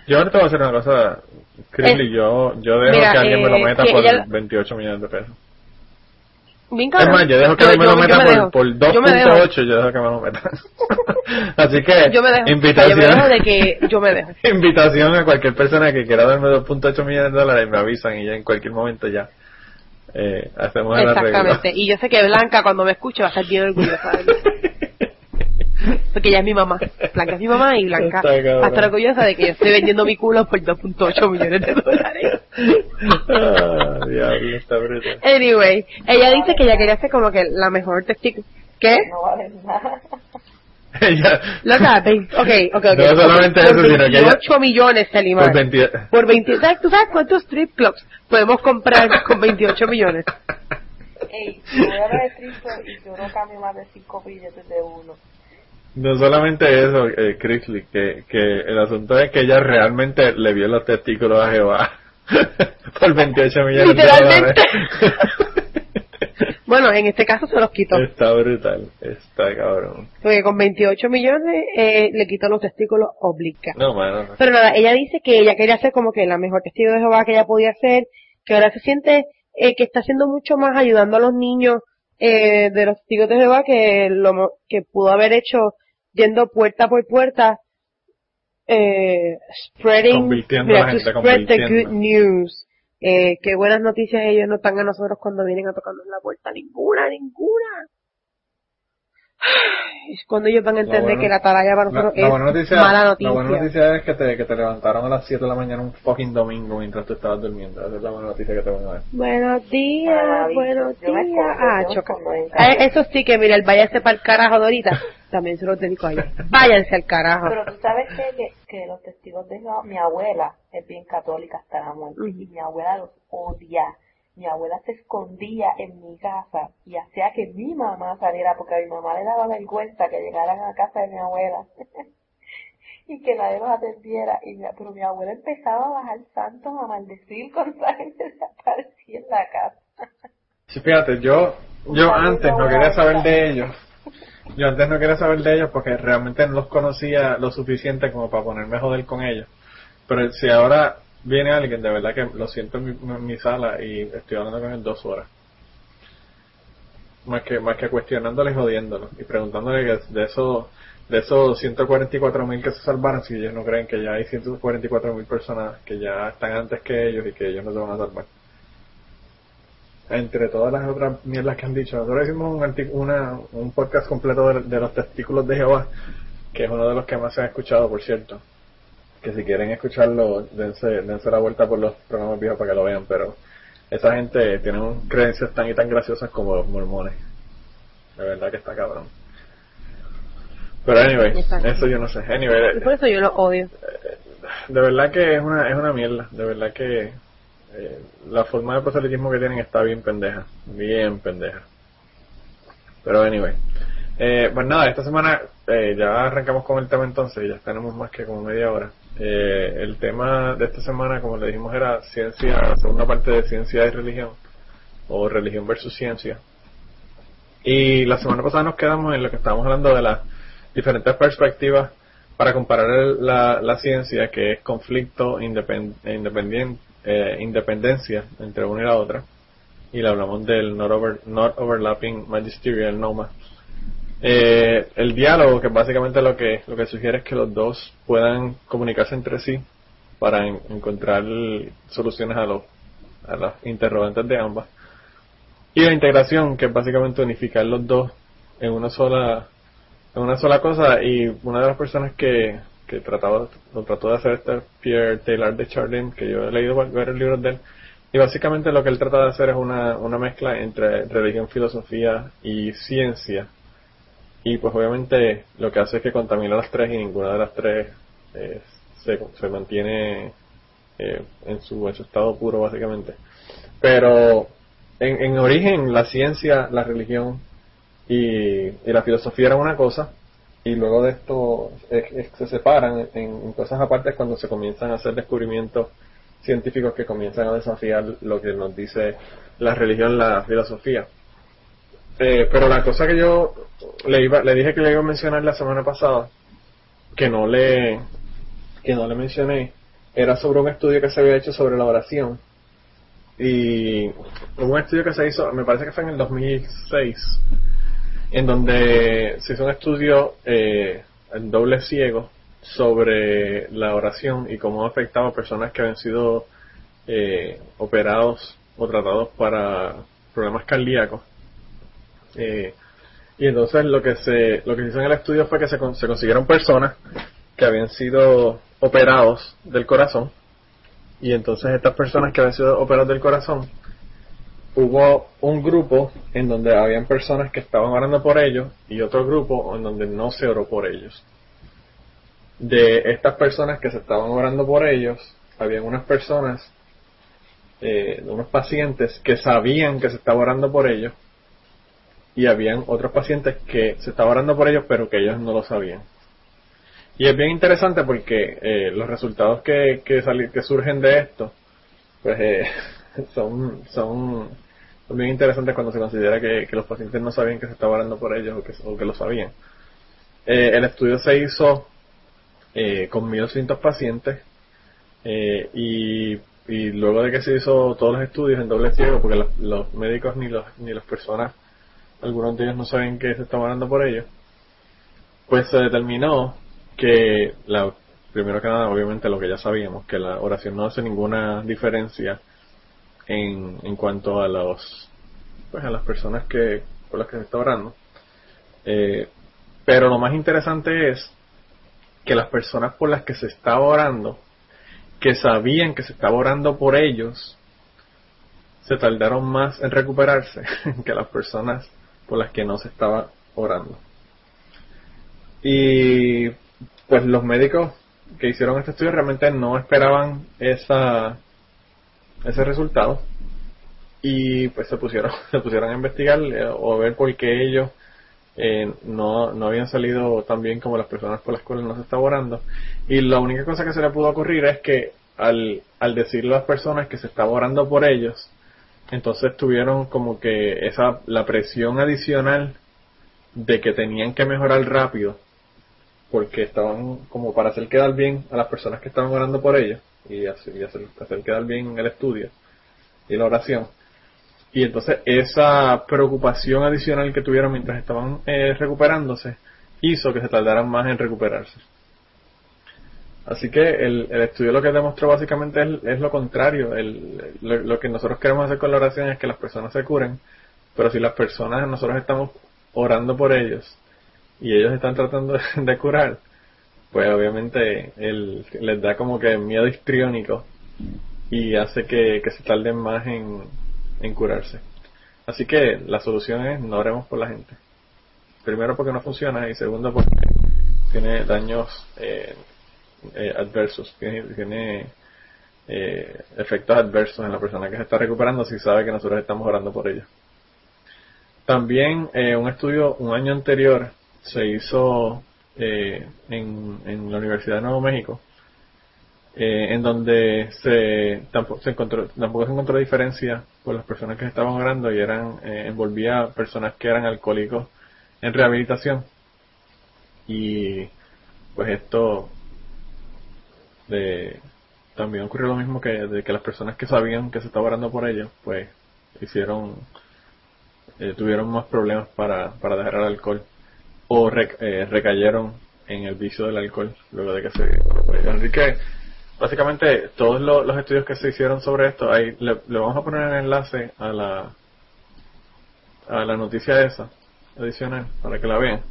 Yo ahorita voy a hacer una cosa, Crisley, yo, yo dejo Mira, que alguien me lo eh, meta por ella- 28 millones de pesos. Bien Es más, yo dejo que Yo- me yo- lo yo meta me por, por Yo me dejo. 2.8, yo dejo que me lo metan. Así que, Yo me dejo. invitación, yo me dejo de que yo me dejo. invitación a cualquier persona que quiera darme 2.8 millones de dólares, me avisan y ya en cualquier momento ya eh, hacemos el arreglo. Exactamente. Y yo sé que Blanca cuando me escuche va a estar bien orgullosa de mí. Porque ella es mi mamá. Blanca es mi mamá y Blanca va a estar orgullosa de que yo estoy vendiendo mi culo por 2.8 millones de dólares. ah, diablo, está brutal. Anyway, ella dice que ella quería ser como que la mejor testigo. ¿Qué? No vale nada. Ella- Loca, vein- ok, ok, ok. No solamente Por eso, sino que ella- 28 millones, Selimar. por 20 Por 20, ¿sabes, ¿Tú sabes cuántos strip clubs podemos comprar con 28 millones? Ey, yo voy a ver Cristo y yo no cambio más de cinco billetes de uno. No solamente eso, eh, Chrisley, que, que el asunto es que ella realmente le vio los testículos a Jehová por 28 millones de dólares. Bueno, en este caso se los quitó. está brutal, está cabrón. Porque con 28 millones eh, le quitó los testículos obligados. No, mano, no. Pero nada, ella dice que ella quería ser como que la mejor testigo de Jehová que ella podía ser, que ahora se siente eh, que está haciendo mucho más ayudando a los niños eh, de los testigos de Jehová que lo que pudo haber hecho yendo puerta por puerta eh, spreading Convirtiendo mira, a la gente, spread the good news eh, qué buenas noticias ellos nos dan a nosotros cuando vienen a tocarnos la puerta ninguna ninguna es cuando ellos van a entender bueno- que la atalaya para La, nosotros la buena es noticia, mala la noticia buena noticia es que te, que te levantaron a las 7 de la mañana un fucking domingo mientras tú estabas durmiendo. Esa es la buena noticia que te van a dar. Buenos días, buenos días. Ah, choca. Eh, Eso sí que, mira, el váyase para el carajo de ahorita. También se lo dedico a ella. Váyanse al carajo. Pero tú sabes que, que, que los testigos de Jehová, mi abuela es bien católica hasta la muerte y mi abuela los odia. Mi abuela se escondía en mi casa y hacía que mi mamá saliera porque a mi mamá le daba vergüenza que llegaran a casa de mi abuela y que nadie los atendiera. Y mi- pero mi abuela empezaba a bajar santos a maldecir con esa gente se aparecía en la casa. Sí, fíjate, yo, yo antes no quería saber de ellos. Yo antes no quería saber de ellos porque realmente no los conocía lo suficiente como para ponerme a joder con ellos. Pero si ahora viene alguien, de verdad que lo siento en mi, sala y estoy hablando con él dos horas. más que más que cuestionándole y jodiéndolo y preguntándole que de esos de esos 144 mil que se salvaron si ellos no creen que ya hay 144 mil personas que ya están antes que ellos y que ellos no se van a salvar entre todas las otras mierdas que han dicho. Nosotros hicimos un una, un podcast completo de, de los testículos de Jehová que es uno de los que más se ha escuchado por cierto. Que si quieren escucharlo dense, dense la vuelta por los programas viejos para que lo vean pero esa gente tiene un- creencias tan y tan graciosas como los mormones. De verdad que está cabrón. Pero anyway Exacto. eso yo no sé. Anyway Y por eso yo lo odio. de verdad que es una es una mierda. De verdad que eh, la forma de proselitismo que tienen está bien pendeja bien pendeja. Pero anyway. Eh, pues nada esta semana eh, ya arrancamos con el tema entonces ya tenemos más que como media hora. Eh, el tema de esta semana como le dijimos era ciencia segunda parte de ciencia y religión o religión versus ciencia. Y la semana pasada nos quedamos en lo que estábamos hablando de las diferentes perspectivas para comparar el- la, la ciencia, que es conflicto, independ- independien- eh, independencia entre una y la otra. Y le hablamos del not, over- not overlapping magisterial NOMA. Eh, el diálogo, que básicamente lo que, lo que sugiere es que los dos puedan comunicarse entre sí para en- encontrar soluciones a los, a las interrogantes de ambas. Y la integración, que es básicamente unificar los dos en una sola en una sola cosa y una de las personas que, trataba, lo trató de hacer este Pierre Taylor de Chardin, que yo he leído va- varios libros de él, y básicamente lo que él trata de hacer es una, una mezcla entre religión, filosofía y ciencia, y pues obviamente lo que hace es que contamina las tres y ninguna de las tres eh, se, se mantiene eh, en, su, en su estado puro básicamente. Pero en, en origen la ciencia, la religión y, y la filosofía era una cosa y luego de esto es- es- se separan en, cosas aparte cuando se comienzan a hacer descubrimientos científicos que comienzan a desafiar lo que nos dice la religión, la filosofía. Eh, pero la cosa que yo le iba, le dije que le iba a mencionar la semana pasada, que no le, que no le mencioné, era sobre un estudio que se había hecho sobre la oración. Y un estudio que se hizo, me parece que fue en el 2006, en donde se hizo un estudio eh, en doble ciego sobre la oración y cómo afectaba a personas que habían sido eh, operados o tratados para problemas cardíacos. Eh, y entonces lo que se lo que se hizo en el estudio fue que se, se consiguieron personas que habían sido operados del corazón y entonces estas personas que habían sido operados del corazón hubo un grupo en donde habían personas que estaban orando por ellos y otro grupo en donde no se oró por ellos. De estas personas que se estaban orando por ellos, habían unas personas, eh, unos pacientes que sabían que se estaba orando por ellos y habían otros pacientes que se estaba orando por ellos pero que ellos no lo sabían. Y es bien interesante porque eh, los resultados que, que, que surgen de esto pues eh, son, son, son bien interesantes cuando se considera que, que los pacientes no sabían que se estaba orando por ellos o que, o que lo sabían. Eh, el estudio se hizo eh, con 1.200 pacientes eh, y, y luego de que se hizo todos los estudios en doble ciego, porque los, médicos ni, los, ni las personas, algunos de ellos no saben que se estaba orando por ellos, pues se determinó que la primero que nada obviamente lo que ya sabíamos que la oración no hace ninguna diferencia en, en cuanto a los pues a las personas que por las que se está orando. Eh, pero lo más interesante es que las personas por las que se estaba orando que sabían que se estaba orando por ellos se tardaron más en recuperarse que las personas por las que no se estaba orando. Y pues los médicos que hicieron este estudio realmente no esperaban esa ese resultado. Y pues se pusieron se pusieron a investigar eh, o ver por qué ellos eh, no, no habían salido tan bien como las personas por las cuales no se estaba orando y la única cosa que se le pudo ocurrir es que al, al decirle a las personas que se estaba orando por ellos entonces tuvieron como que esa la presión adicional de que tenían que mejorar rápido porque estaban como para hacer quedar bien a las personas que estaban orando por ellos y hacer, y hacer, quedar bien el estudio y la oración. Y entonces esa preocupación adicional que tuvieron mientras estaban eh, recuperándose hizo que se tardaran más en recuperarse. Así que el, el estudio lo que demostró básicamente es, lo contrario. El, lo, que nosotros queremos hacer con la oración es que las personas se curen, pero si las personas, nosotros estamos orando por ellos y ellos están tratando de curar, pues obviamente el, les da como que miedo histriónico y hace que, se tarden más en, en curarse. Así que la solución es no oremos por la gente. Primero porque no funciona y segundo porque tiene daños eh, eh, adversos, tiene, tiene eh, efectos adversos en la persona que se está recuperando si sabe que nosotros estamos orando por ella. También un estudio un año anterior se hizo en, en la Universidad de Nuevo México en donde se tampoco se encontró tampoco se encontró diferencia con las personas que estaban orando y eran envolvía personas que eran alcohólicos en rehabilitación. Y pues esto de, también ocurrió lo mismo que de que las personas que sabían que se estaba orando por ellos, pues hicieron, eh, tuvieron más problemas para, para dejar el alcohol o eh, recayeron en el vicio del alcohol luego de que se Así que básicamente todos los estudios que se hicieron sobre esto, ahí le, le, vamos a poner el enlace a la a la noticia esa adicional para que la vean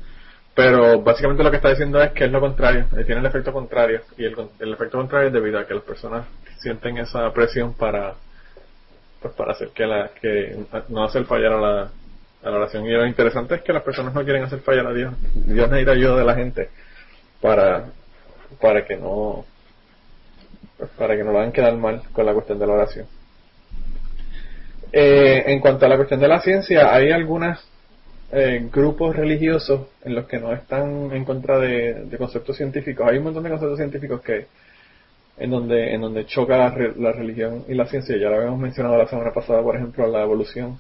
pero básicamente lo que está diciendo es que es lo contrario, eh, tiene el efecto contrario. Y el, el efecto contrario es debido a que las personas sienten esa presión para pues para hacer que la que no hacer fallar a la, la oración. Y lo interesante es que las personas no quieren hacer fallar a Dios. Dios necesita ayuda de la gente para, para que no para que no lo hagan quedar mal con la cuestión de la oración. Eh, en cuanto a la cuestión de la ciencia, hay algunas eh, grupos religiosos en los que no están en contra de, conceptos científicos. Hay un montón de conceptos científicos que en donde en donde choca la, religión y la ciencia. Ya lo habíamos mencionado la semana pasada, por ejemplo, la evolución,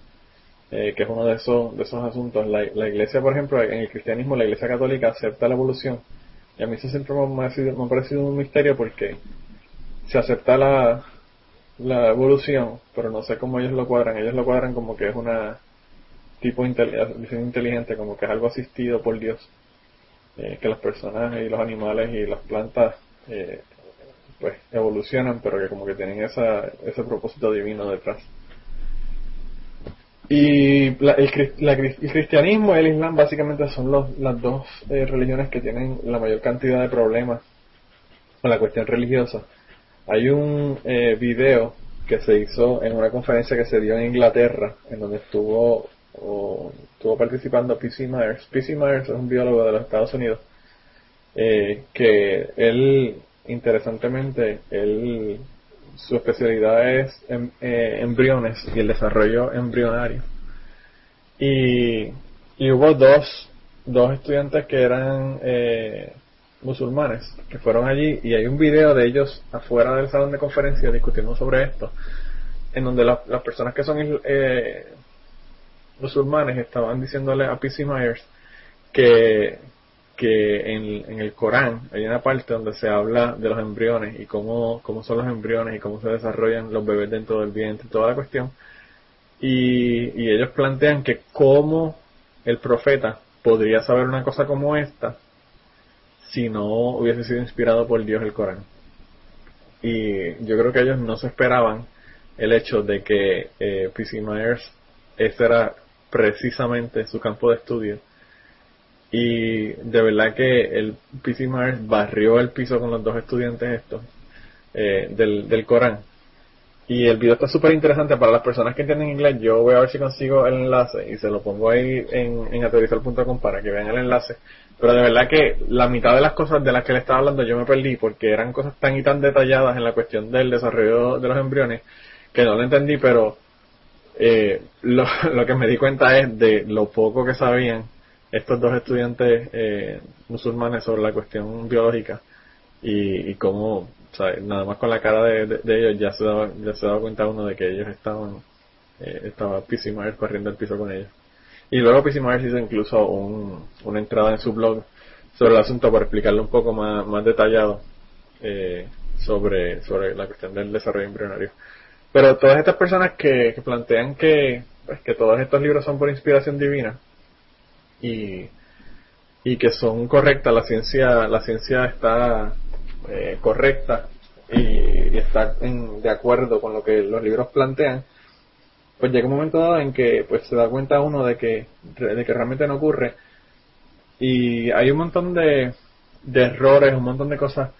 eh, que es uno de esos de esos asuntos. La, iglesia, por ejemplo, en el cristianismo, la iglesia católica acepta la evolución. Y a mí eso siempre me ha, parecido un misterio porque se acepta la, la evolución, pero no sé cómo ellos lo cuadran. Ellos lo cuadran como que es una tipo de inteligente, como que es algo asistido por Dios, eh, que las personas y los animales y las plantas eh, pues evolucionan, pero que como que tienen esa, ese propósito divino detrás. Y el, cristianismo y el islam básicamente son los, las dos eh, religiones que tienen la mayor cantidad de problemas con la cuestión religiosa. Hay un video que se hizo en una conferencia que se dio en Inglaterra, en donde estuvo o estuvo participando P.C. Myers. P.C. Myers es un biólogo de los Estados Unidos eh, que él, interesantemente, él, su especialidad es en, eh, embriones y el desarrollo embrionario. Y, y hubo dos, dos estudiantes que eran eh, musulmanes que fueron allí y hay un video de ellos afuera del salón de conferencia discutiendo sobre esto en donde las personas que son eh, musulmanes estaban diciéndole a P.C. Myers que, que en, el Corán hay una parte donde se habla de los embriones y cómo, cómo son los embriones y cómo se desarrollan los bebés dentro del vientre, toda la cuestión. Y, y ellos plantean que cómo el profeta podría saber una cosa como esta si no hubiese sido inspirado por Dios el Corán. Y yo creo que ellos no se esperaban el hecho de que eh, P.C. Myers, este era precisamente su campo de estudio. Y de verdad que el PC Myers barrió el piso con los dos estudiantes estos eh, del, del Corán. Y el video está súper interesante para las personas que entienden inglés. Yo voy a ver si consigo el enlace y se lo pongo ahí en, en aterrizar.com para que vean el enlace. Pero de verdad que la mitad de las cosas de las que le estaba hablando yo me perdí porque eran cosas tan y tan detalladas en la cuestión del desarrollo de los embriones que no lo entendí, pero eh, lo, lo, que me di cuenta es de lo poco que sabían estos dos estudiantes eh, musulmanes sobre la cuestión biológica y, y cómo, nada más con la cara de, ellos ya se, daba, ya se daba cuenta uno de que ellos estaban, eh, estaba Myers corriendo el piso con ellos. Y luego Myers hizo incluso un, una entrada en su blog sobre el asunto para explicarle un poco más, más detallado eh, sobre, sobre la cuestión del desarrollo embrionario. Pero todas estas personas que, plantean que, pues, que todos estos libros son por inspiración divina y, y que son correctas, la ciencia, la ciencia está eh, correcta y, está en, de acuerdo con lo que los libros plantean, pues llega un momento dado en que pues se da cuenta uno de que, de que realmente no ocurre y hay un montón de, de errores, un montón de cosas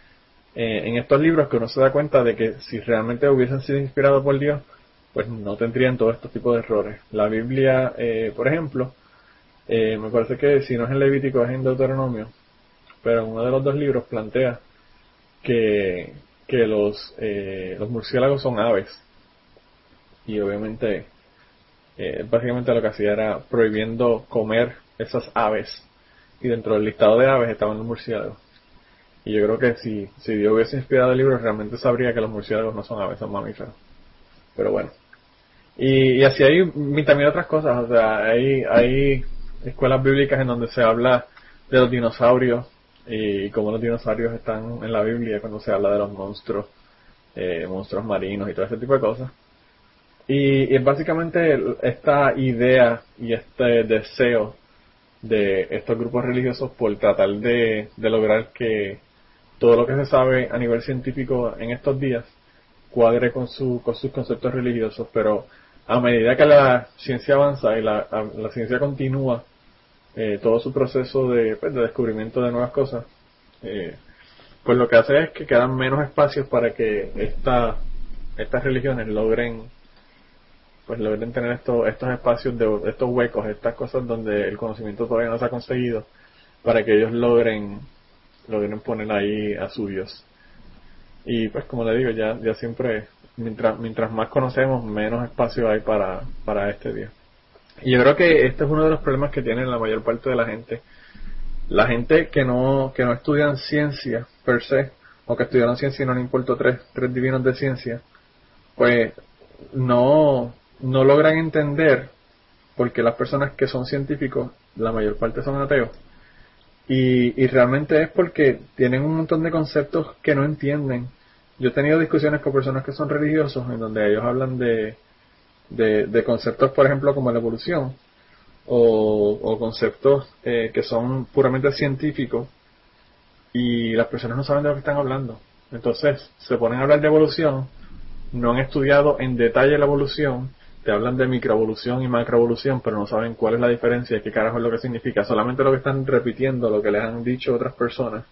eh, en estos libros que uno se da cuenta de que si realmente hubiesen sido inspirados por Dios, pues no tendrían todos estos tipos de errores. La Biblia, eh, por ejemplo, eh, me parece que si no es en Levítico es en Deuteronomio, pero en uno de los dos libros plantea que, que los, los murciélagos son aves. Y obviamente, básicamente lo que hacía era prohibiendo comer esas aves. Y dentro del listado de aves estaban los murciélagos. Y yo creo que si, si Dios hubiese inspirado el libro, realmente sabría que los murciélagos no son aves, son mamíferos. Pero bueno. Y, y así hay también otras cosas. O sea, hay, hay escuelas bíblicas en donde se habla de los dinosaurios y cómo los dinosaurios están en la Biblia cuando se habla de los monstruos, eh, monstruos marinos y todo ese tipo de cosas. Y, es básicamente esta idea y este deseo de estos grupos religiosos por tratar de, de lograr que todo lo que se sabe a nivel científico en estos días cuadre con, su, con sus conceptos religiosos, pero a medida que la ciencia avanza y la, la ciencia continúa eh, todo su proceso de, pues, de, descubrimiento de nuevas cosas, eh, pues lo que hace es que quedan menos espacios para que esta, estas religiones logren pues logren tener estos, estos espacios de estos huecos, estas cosas donde el conocimiento todavía no se ha conseguido, para que ellos logren lo vienen poner ahí a su Dios. Y pues como le digo, ya, ya siempre, mientras, más conocemos, menos espacio hay para este Dios. Y yo creo que este es uno de los problemas que tiene la mayor parte de la gente. La gente que no, que no estudian ciencia per se, o que estudiaron ciencia y no le importó tres, tres divinos de ciencia, pues no, no logran entender porque las personas que son científicos, la mayor parte son ateos, y, y realmente es porque tienen un montón de conceptos que no entienden. Yo he tenido discusiones con personas que son religiosos en donde ellos hablan de, de, conceptos, por ejemplo, como la evolución, o, conceptos eh, que son puramente científicos, y las personas no saben de lo que están hablando. Entonces se ponen a hablar de evolución, no han estudiado en detalle la evolución, te hablan de microevolución y macroevolución, pero no saben cuál es la diferencia y qué carajo es lo que significa. Solamente lo que están repitiendo, lo que les han dicho otras personas.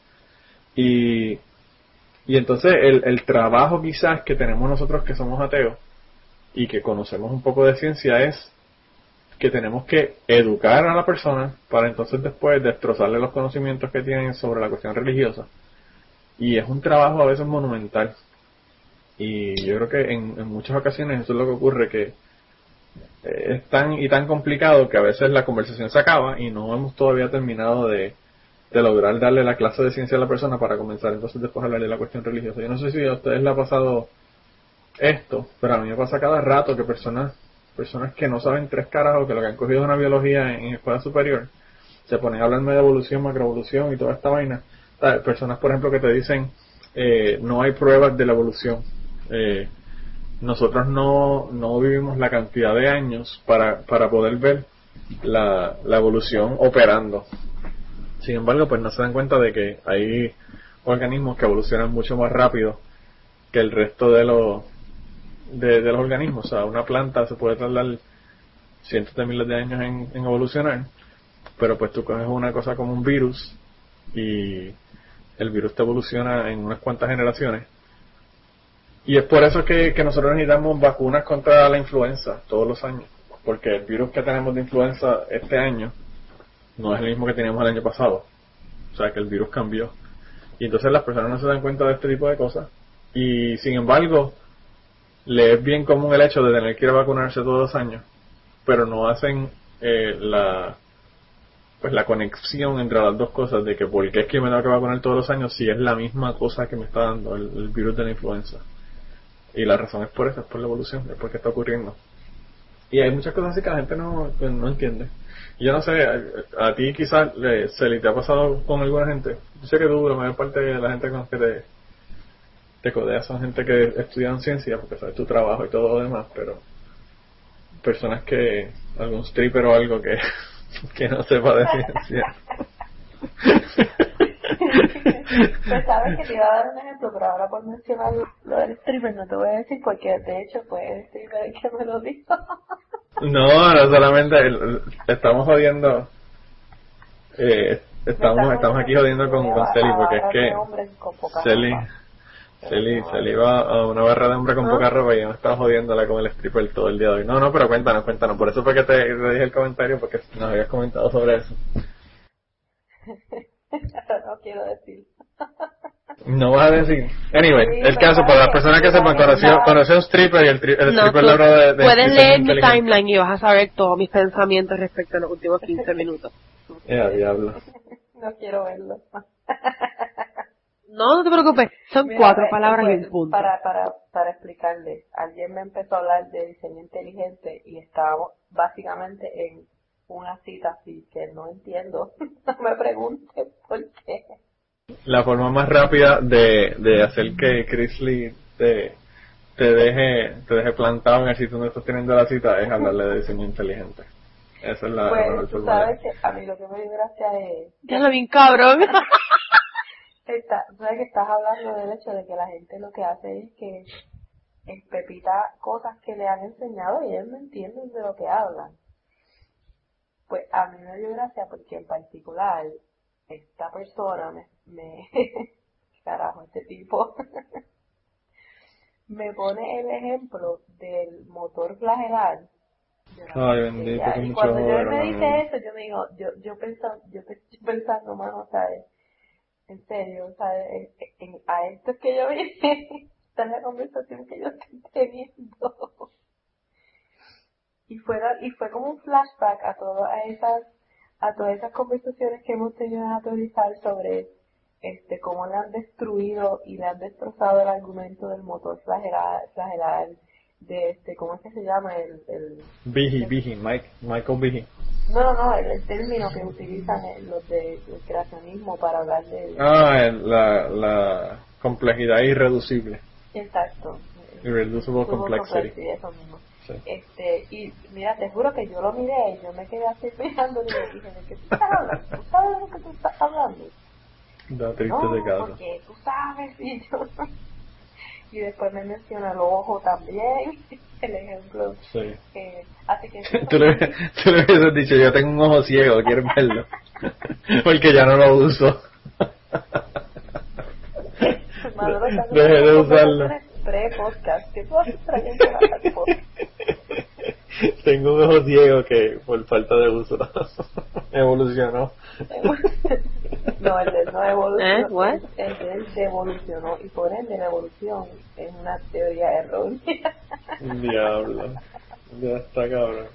Y, y entonces el, el trabajo quizás que tenemos nosotros que somos ateos y que conocemos un poco de ciencia es que tenemos que educar a la persona para entonces después destrozarle los conocimientos que tienen sobre la cuestión religiosa. Y es un trabajo a veces monumental. Y yo creo que en, muchas ocasiones eso es lo que ocurre, que es tan y tan complicado que a veces la conversación se acaba y no hemos todavía terminado de, de lograr darle la clase de ciencia a la persona para comenzar entonces después a hablar de la cuestión religiosa. Yo no sé si a ustedes le ha pasado esto, pero a mí me pasa cada rato que personas personas que no saben tres caras o que lo que han cogido es una biología en, escuela superior se ponen a hablarme de evolución, macroevolución y toda esta vaina. Personas, por ejemplo, que te dicen eh, no hay pruebas de la evolución. Eh, nosotros no, no vivimos la cantidad de años para, para poder ver la, la evolución operando. Sin embargo, pues no se dan cuenta de que hay organismos que evolucionan mucho más rápido que el resto de los de, los organismos. O sea, una planta se puede tardar cientos de miles de años en, en evolucionar, pero pues tú coges una cosa como un virus y el virus te evoluciona en unas cuantas generaciones y es por eso que, nosotros necesitamos vacunas contra la influenza todos los años. Porque el virus que tenemos de influenza este año no es el mismo que teníamos el año pasado. O sea que el virus cambió. Y entonces las personas no se dan cuenta de este tipo de cosas. Y sin embargo, le es bien común el hecho de tener que ir a vacunarse todos los años. Pero no hacen eh, la pues la conexión entre las dos cosas de que por qué es que me tengo que vacunar todos los años si es la misma cosa que me está dando el virus de la influenza. Y la razón es por eso, es por la evolución, es porque está ocurriendo. Y hay muchas cosas así que la gente no, pues, no entiende. Yo no sé, a, ti quizás se le te ha pasado con alguna gente. Yo sé que tú, la mayor parte de la gente con que te, te codeas son gente que estudian ciencia, porque sabes tu trabajo y todo lo demás, pero personas que, algún stripper o algo que, que no sepa de ciencia. pues sabes que te iba a dar un ejemplo, pero ahora por mencionar lo del stripper no te voy a decir porque de hecho fue el stripper que me lo dijo. no, no solamente el- estamos jodiendo, eh, estamos, estamos aquí jodiendo con, con Celi porque es que Celi, Celi, Celi va a una barra de hombre con poca ropa y yo me estaba jodiéndola con el stripper todo el día de hoy. No, no, pero cuéntanos, cuéntanos. Por eso fue que te, te dije el comentario porque nos habías comentado sobre eso. no quiero decir. No vas a decir. Anyway, Sí, el caso, para las personas que sepan, conoció, conoció un stripper y el, tri- el No, stripper le habló de, de puedes leer mi timeline y vas a saber todos mis pensamientos respecto a los últimos 15 minutos. Ya, diablo. No quiero verlo. No, no te preocupes, son Mira, cuatro eh, palabras pues, un punto. Para, para, para explicarle, alguien me empezó a hablar de diseño inteligente y estábamos básicamente en una cita así que no entiendo. no me pregunte por qué. La forma más rápida de, de hacer que Chris Lee te, te deje te deje plantado en el sitio donde estás teniendo la cita es hablarle de diseño inteligente. Esa es la, la Pues tú de- sabes que a mí lo que me dio gracia es Ya lo bien cabrón. Está, que estás hablando del hecho de que la gente lo que hace es que espepita cosas que le han enseñado y ellos no entienden de lo que hablan. Pues a mí me dio gracia porque en particular esta persona me, me carajo, este tipo me pone el ejemplo del motor flagelar. de Ay, bendito, y cuando yo me dice eso, yo me digo, yo, yo pensando, yo yo pensando, mano, ¿sabes? En serio, ¿sabes? En- en- a esto es que yo vine, esta es la conversación que yo estoy teniendo. Y fue, y fue como un flashback a todas esas, a todas esas conversaciones que hemos tenido en autorizar sobre este cómo le han destruido y le han destrozado el argumento del motor flagelar, de este, ¿cómo es que se llama? El, el, Behe, Mike, Michael Behe. No, no, no, el, término que utilizan los de el creacionismo para hablar de... Ah, el- la, la complejidad irreducible. Exacto. Irreducible complexity. complexity, eso mismo. Sí. Este, y mira, te juro que yo lo miré y yo me quedé así mirando y le dije, ¿de qué tú estás hablando? ¿Tú sabes de lo que tú estás hablando? Da triste No, de porque tú sabes y yo... Y después me menciona el ojo también, el ejemplo. Sí. Eh, así que... Tú le, tú le hubieses dicho, yo tengo un ojo ciego, ¿quieres verlo? Porque ya no lo uso. Maduro, estás Deje de usarlo. conversaciones Pre-podcast, que tú haces trayendo al podcast. Tengo un ojo ciego que por falta de uso evolucionó. No, el de él no evolucionó. ¿Eh? What? El de él se evolucionó y por ende la evolución es una teoría errónea. Diablo. Ya está cabrón.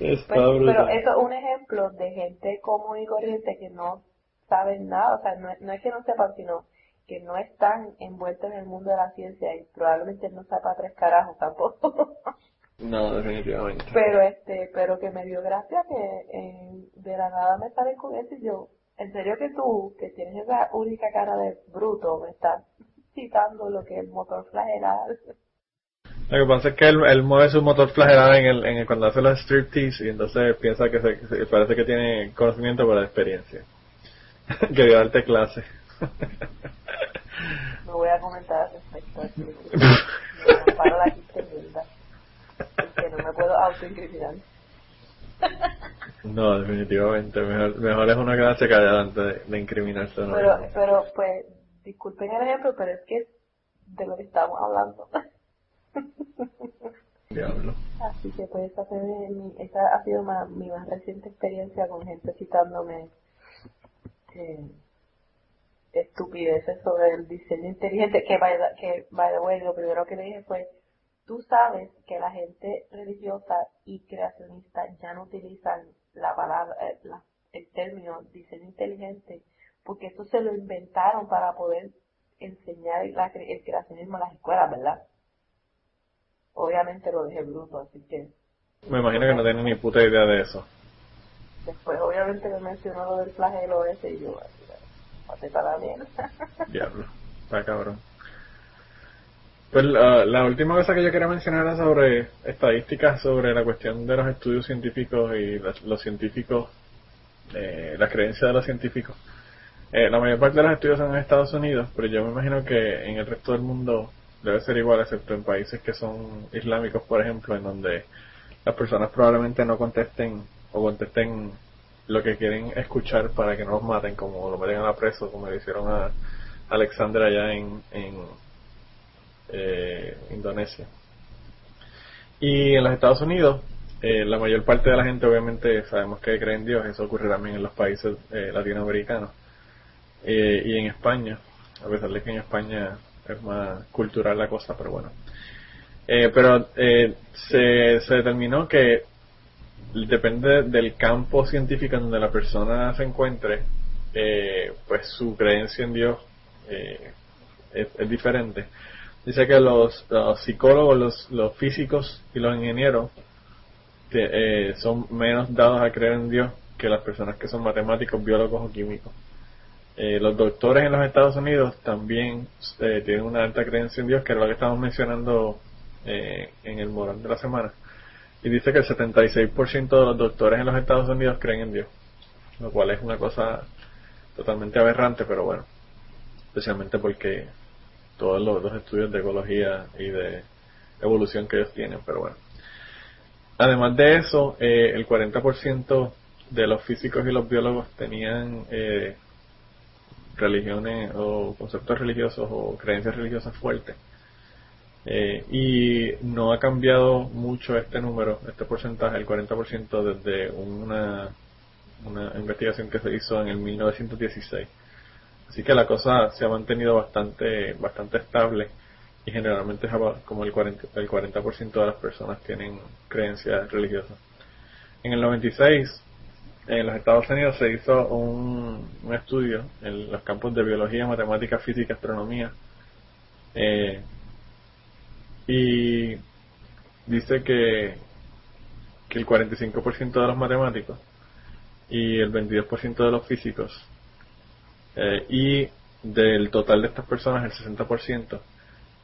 Está Pues, pero brutal. eso es un ejemplo de gente común y corriente que no saben nada, o sea, no, es- no es que no sepan, sino que no están envueltos en el mundo de la ciencia y probablemente no sepa tres carajos tampoco. No, definitivamente. pero este, pero que me dio gracia que eh, de la nada me salen con eso y yo, en serio que tú, que tienes esa única cara de bruto, me estás citando lo que es el motor flagelar. Lo que pasa es que él, él mueve su motor flagelado en el, en el, cuando hace los striptease y entonces piensa que se, se- parece que tiene conocimiento por la experiencia. Quería darte clase. No voy a comentar al respecto. me paro la quinta Porque no me puedo autoincriminar. no, definitivamente. Mejor, mejor es una clase que adelante de, de incriminarse. Pero, pero, pues, disculpen el ejemplo, pero es que es de lo que estamos hablando. Diablo. Así que pues esa, fue mi, esa ha sido ma- mi más reciente experiencia con gente citándome eh, estupideces sobre el diseño inteligente, que by, the, que by the way, lo primero que le dije fue, tú sabes que la gente religiosa y creacionista ya no utilizan la palabra, eh, la- el término diseño inteligente, porque eso se lo inventaron para poder enseñar la el creacionismo en las escuelas, ¿verdad? Obviamente lo dejé bruto, así que Me imagino que no tiene ni puta idea de eso. después obviamente me mencionó lo del flagelo ese y yo, así, para la mierda. Diablo. Está cabrón. Pues la, última cosa que yo quería mencionar era sobre estadísticas sobre la cuestión de los estudios científicos y los, los científicos, eh, la creencia de los científicos. Eh, la mayor parte de los estudios son en Estados Unidos, pero yo me imagino que en el resto del mundo debe ser igual, excepto en países que son islámicos, por ejemplo, en donde las personas probablemente no contesten o contesten lo que quieren escuchar para que no los maten, como lo meten a la preso, como le hicieron a Alexander allá en, en eh, Indonesia. Y en los Estados Unidos, eh, la mayor parte de la gente obviamente sabemos que cree en Dios, eso ocurre también en los países eh, latinoamericanos eh, y en España, a pesar de que en España es más cultural la cosa, pero bueno. Eh, pero eh, se, se determinó que depende del campo científico en donde la persona se encuentre, pues su creencia en Dios eh, es, es diferente. Dice que los, psicólogos, los, los físicos y los ingenieros eh, son menos dados a creer en Dios que las personas que son matemáticos, biólogos o químicos. Eh, los doctores en los Estados Unidos también eh, tienen una alta creencia en Dios, que es lo que estamos mencionando eh, en el moral de la semana. Y dice que el 76% de los doctores en los Estados Unidos creen en Dios, lo cual es una cosa totalmente aberrante, pero bueno, especialmente porque todos los, los estudios de ecología y de evolución que ellos tienen, pero bueno. Además de eso, eh, el 40% de los físicos y los biólogos tenían eh, religiones o conceptos religiosos o creencias religiosas fuertes. Eh, y no ha cambiado mucho este número, este porcentaje, el 40% desde una, una investigación que se hizo en el 1916. Así que la cosa se ha mantenido bastante, bastante estable y generalmente es como el 40%, el 40% de las personas tienen creencias religiosas. En el 96, en los Estados Unidos se hizo un, un estudio en los campos de biología, matemática, física, astronomía, eh, y dice que, que el 45% de los matemáticos y el 22% de los físicos eh, y del total de estas personas el 60%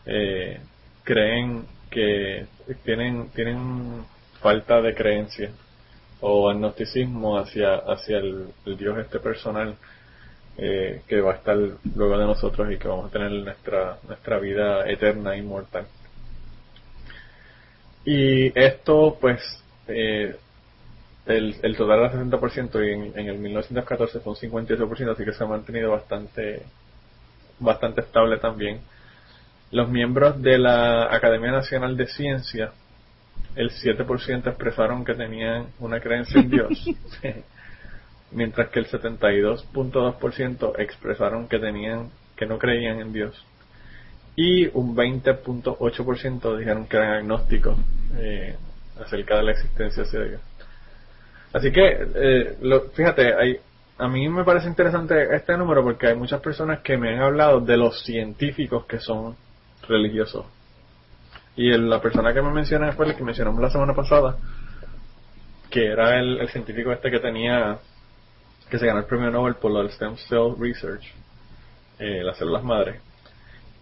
eh, creen que tienen tienen falta de creencia o agnosticismo hacia hacia el, Dios este personal eh, que va a estar luego de nosotros y que vamos a tener nuestra nuestra vida eterna e inmortal y esto pues eh, el, el total era 60% y en, en el 1914 fue un 58%, así que se ha mantenido bastante, bastante estable también. Los miembros de la Academia Nacional de Ciencia, el 7% expresaron que tenían una creencia en Dios, mientras que el 72.2% expresaron que tenían, que no creían en Dios. Y un 20.8% dijeron que eran agnósticos eh, acerca de la existencia de Dios. Así que, eh, lo, fíjate, hay, a mí me parece interesante este número porque hay muchas personas que me han hablado de los científicos que son religiosos. Y la persona que me menciona fue el que mencionamos la semana pasada, que era el, el científico este que tenía, que se ganó el premio Nobel por lo del Stem Cell Research, eh, las células madres.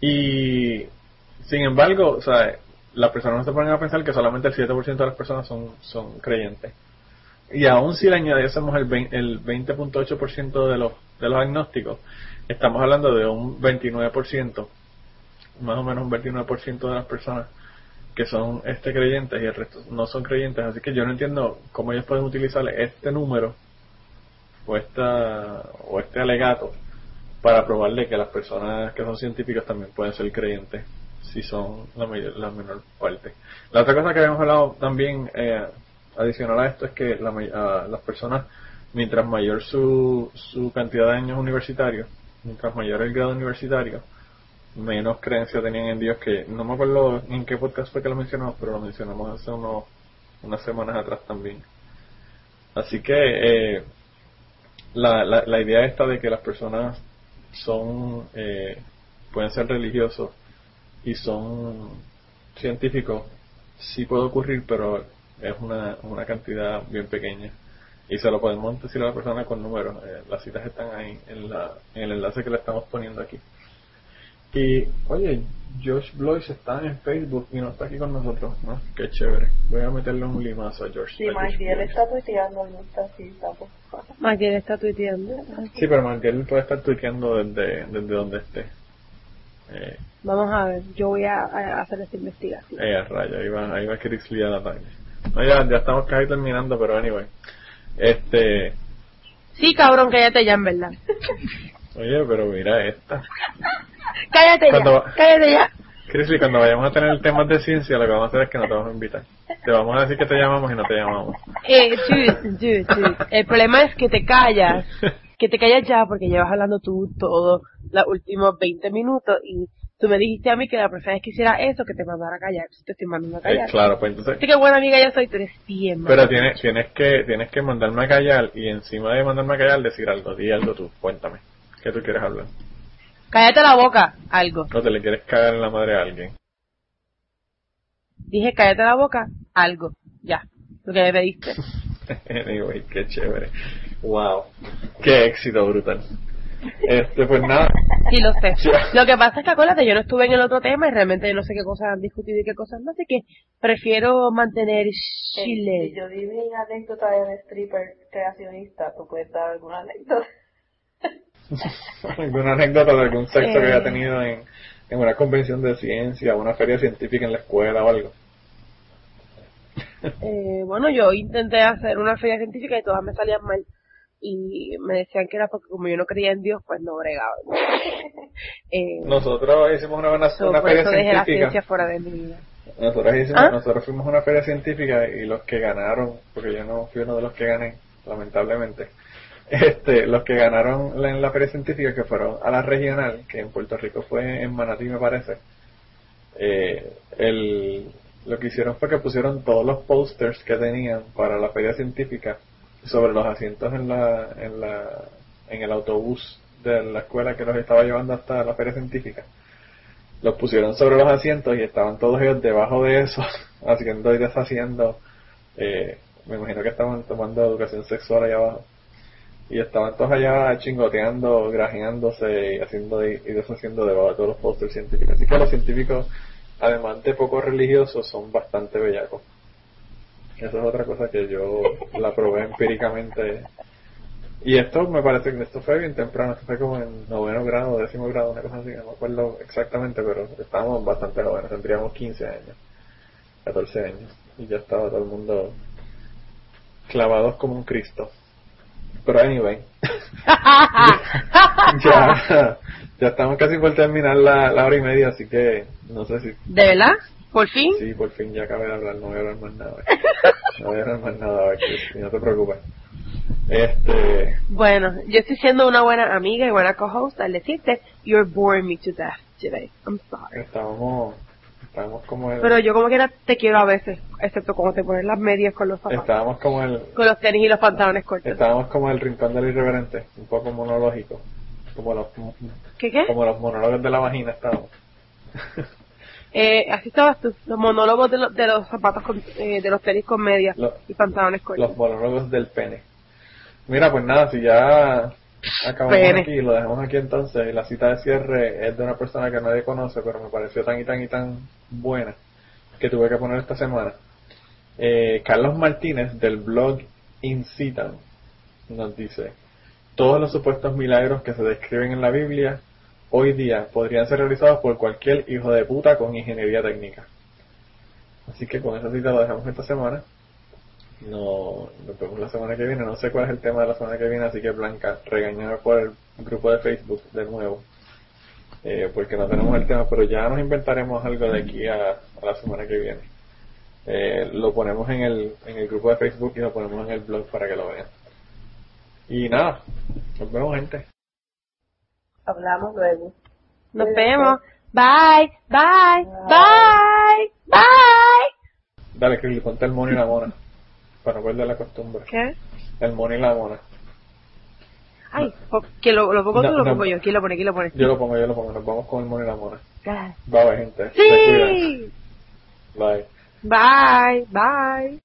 Y, sin embargo, o sea, las personas no se ponen a pensar que solamente el 7% de las personas son, son creyentes. Y aún si le añadiésemos el, vein- el 20.8% de los, de los agnósticos, estamos hablando de un 29%, más o menos un 29% de las personas que son este creyentes y el resto no son creyentes. Así que yo no entiendo cómo ellos pueden utilizar este número o, esta, o este alegato para probarle que las personas que son científicas también pueden ser creyentes si son la, mayor- la menor parte. La otra cosa que habíamos hablado también eh, adicional a esto es que la las personas, mientras mayor su, su cantidad de años universitarios, mientras mayor el grado universitario, menos creencia tenían en Dios que no me acuerdo en qué podcast fue que lo mencionamos, pero lo mencionamos hace unos, unas semanas atrás también. Así que eh, la, la, la idea esta de que las personas son eh, pueden ser religiosos y son científicos sí puede ocurrir pero es una, una cantidad bien pequeña y se lo podemos decir a la persona con números Eh, las citas están ahí en, la, en el enlace que le estamos poniendo aquí Y, oye, Josh Blois está en Facebook y no está aquí con nosotros, ¿no? Qué chévere. Voy a meterle un limazo a George. Sí, Magdiel está tuiteando, no está así, tampoco. Magdiel está tuiteando. Sí, pero Manguel puede estar tuiteando desde, desde donde esté. Eh, Vamos a ver, yo voy a, a hacer esta investigación. eh, a rayo, ahí va, ahí va Chris Lee a la tarde. No, ya, ya estamos casi terminando, pero anyway. Este, Sí, cabrón, cállate ya, en verdad. oye, pero mira esta. Cállate Cuando- ya, cállate ya. Chris Lee, cuando vayamos a tener temas de ciencia, lo que vamos a hacer es que no te vamos a invitar. Te vamos a decir que te llamamos y no te llamamos. Eh, dude, dude, dude. El problema es que te callas. Que te callas ya porque llevas hablando tú todo los últimos 20 minutos y tú me dijiste a mí que la próxima vez que hiciera eso, que te mandara a callar. Si te estoy mandando a Eh, callar. claro, pues entonces Así que buena amiga yo soy, tú eres bien. Pero tienes, tienes que, tienes que mandarme a callar y encima de mandarme a callar decir algo, di algo tú, cuéntame. ¿Qué tú quieres hablar? Cállate la boca, algo. ¿O te le quieres cagar en la madre a alguien? Dije cállate la boca, algo. Ya, lo que me pediste. anyway, qué chévere. Wow. Qué éxito brutal. Este, pues nada. Sí, lo sé. Lo que pasa es que acuérdate, yo no estuve en el otro tema y realmente no sé qué cosas han discutido y qué cosas no, así que prefiero mantener Eh, Si chile. yo di mi anécdota de un stripper creacionista, ¿tú puedes dar alguna anécdota? ¿Alguna anécdota de algún sexo que Eh. haya tenido en, en una convención de ciencia, una feria científica en la escuela o algo? Eh, bueno, yo intenté hacer una feria científica y todas me salían mal. Y me decían que era porque como yo no creía en Dios, pues no bregaba. eh, Nosotros hicimos una, una, so, una por feria eso dejé la científica. ciencia fuera de mi vida. Nosotros, hicimos, ¿Ah? nosotros fuimos a una feria científica y los que ganaron, porque yo no fui uno de los que gané, lamentablemente, este, los que ganaron la- en la feria científica que fueron a la regional, que en Puerto Rico fue en Manatí me parece, eh, el, lo que hicieron fue que pusieron todos los posters que tenían para la feria científica sobre los asientos en la, en la, en el autobús de la escuela que los estaba llevando hasta la feria científica los pusieron sobre los asientos y estaban todos ellos debajo de eso, haciendo y deshaciendo. Eh, me imagino que estaban tomando educación sexual allá abajo. Y estaban todos allá chingoteando, grajeándose y haciendo y, deshaciendo debajo de todos los pósters científicos. Así que los científicos, además de poco religiosos, son bastante bellacos. Eso es otra cosa que yo la probé empíricamente. Y esto me parece que esto fue bien temprano, esto fue como en noveno grado, décimo grado, una cosa así, no me acuerdo exactamente, pero estábamos bastante jóvenes, tendríamos 15 años, 14 años, y ya estaba todo el mundo clavados como un Cristo. Pero anyway, ya, ya estamos casi por terminar la, la hora y media, así que no sé si ¿De verdad? ¿Por fin? Sí, por fin ya acabé de hablar, no voy a hablar más nada. No voy a hablar más nada, Chris, no te preocupes. Este, Bueno, yo estoy siendo una buena amiga y buena co-host al decirte, you're boring me to death today. I'm sorry. estábamos, estábamos como el, Pero yo como quiera te quiero a veces, excepto cuando te pones las medias con los zapatos, estábamos como el, con los tenis y los pantalones cortos. estábamos como el rincón del irreverente, un poco monológico, como los, ¿Qué qué? como los monólogos de la vagina estábamos. Eh, así estabas tú, los monólogos de, los de los zapatos, con, eh, de los tenis con medias Lo- y pantalones cortos. los monólogos del pene. Mira, pues nada, si ya acabamos Pene. aquí, lo dejamos aquí entonces. La cita de cierre es de una persona que nadie conoce, pero me pareció tan y tan y tan buena que tuve que poner esta semana. Eh, Carlos Martínez del blog Incitan nos dice: Todos los supuestos milagros que se describen en la Biblia hoy día podrían ser realizados por cualquier hijo de puta con ingeniería técnica. Así que con esa cita lo dejamos esta semana. No, nos vemos la semana que viene. No sé cuál es el tema de la semana que viene, así que Blanca, regañame por el grupo de Facebook de nuevo. Eh, porque no tenemos el tema, pero ya nos inventaremos algo de aquí a, a la semana que viene. Eh, lo ponemos en el, en el grupo de Facebook y lo ponemos en el blog para que lo vean. Y nada, nos vemos gente. Hablamos luego. Nos vemos. Bye, bye, bye, bye. Dale, Chris, ponte el mono y la mona. Para no perder la costumbre. ¿Qué? El mono y la mona. Ay, po- ¿quién lo, lo pongo No, tú o lo no. pongo yo? ¿Quién lo pone? ¿Quién lo pone? Yo lo pongo, yo lo pongo. Nos vamos con el mono y la mona. Bye, gente. Sí. Bye. Bye, bye.